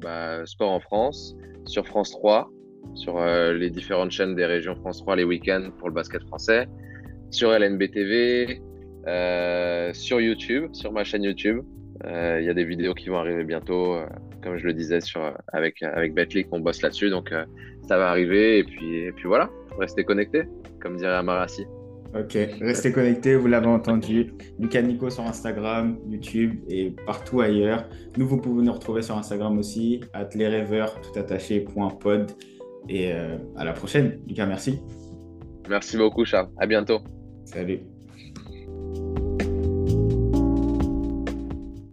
S2: bah, Sport en France, sur France 3, sur euh, les différentes chaînes des régions France 3 les week-ends pour le basket français, sur LNBTV, euh, sur YouTube, sur ma chaîne YouTube. Euh, il y a des vidéos qui vont arriver bientôt, comme je le disais, sur, avec, avec on bosse là-dessus, donc ça va arriver, et puis, et puis voilà, restez connectés, comme dirait Amarassi.
S1: Ok, restez connectés, vous l'avez entendu. Lucas Nico sur Instagram, YouTube et partout ailleurs. Nous, vous pouvez nous retrouver sur Instagram aussi, at tout point pod. Et euh, à la prochaine. Lucas, merci.
S2: Merci beaucoup, Charles. À bientôt.
S1: Salut.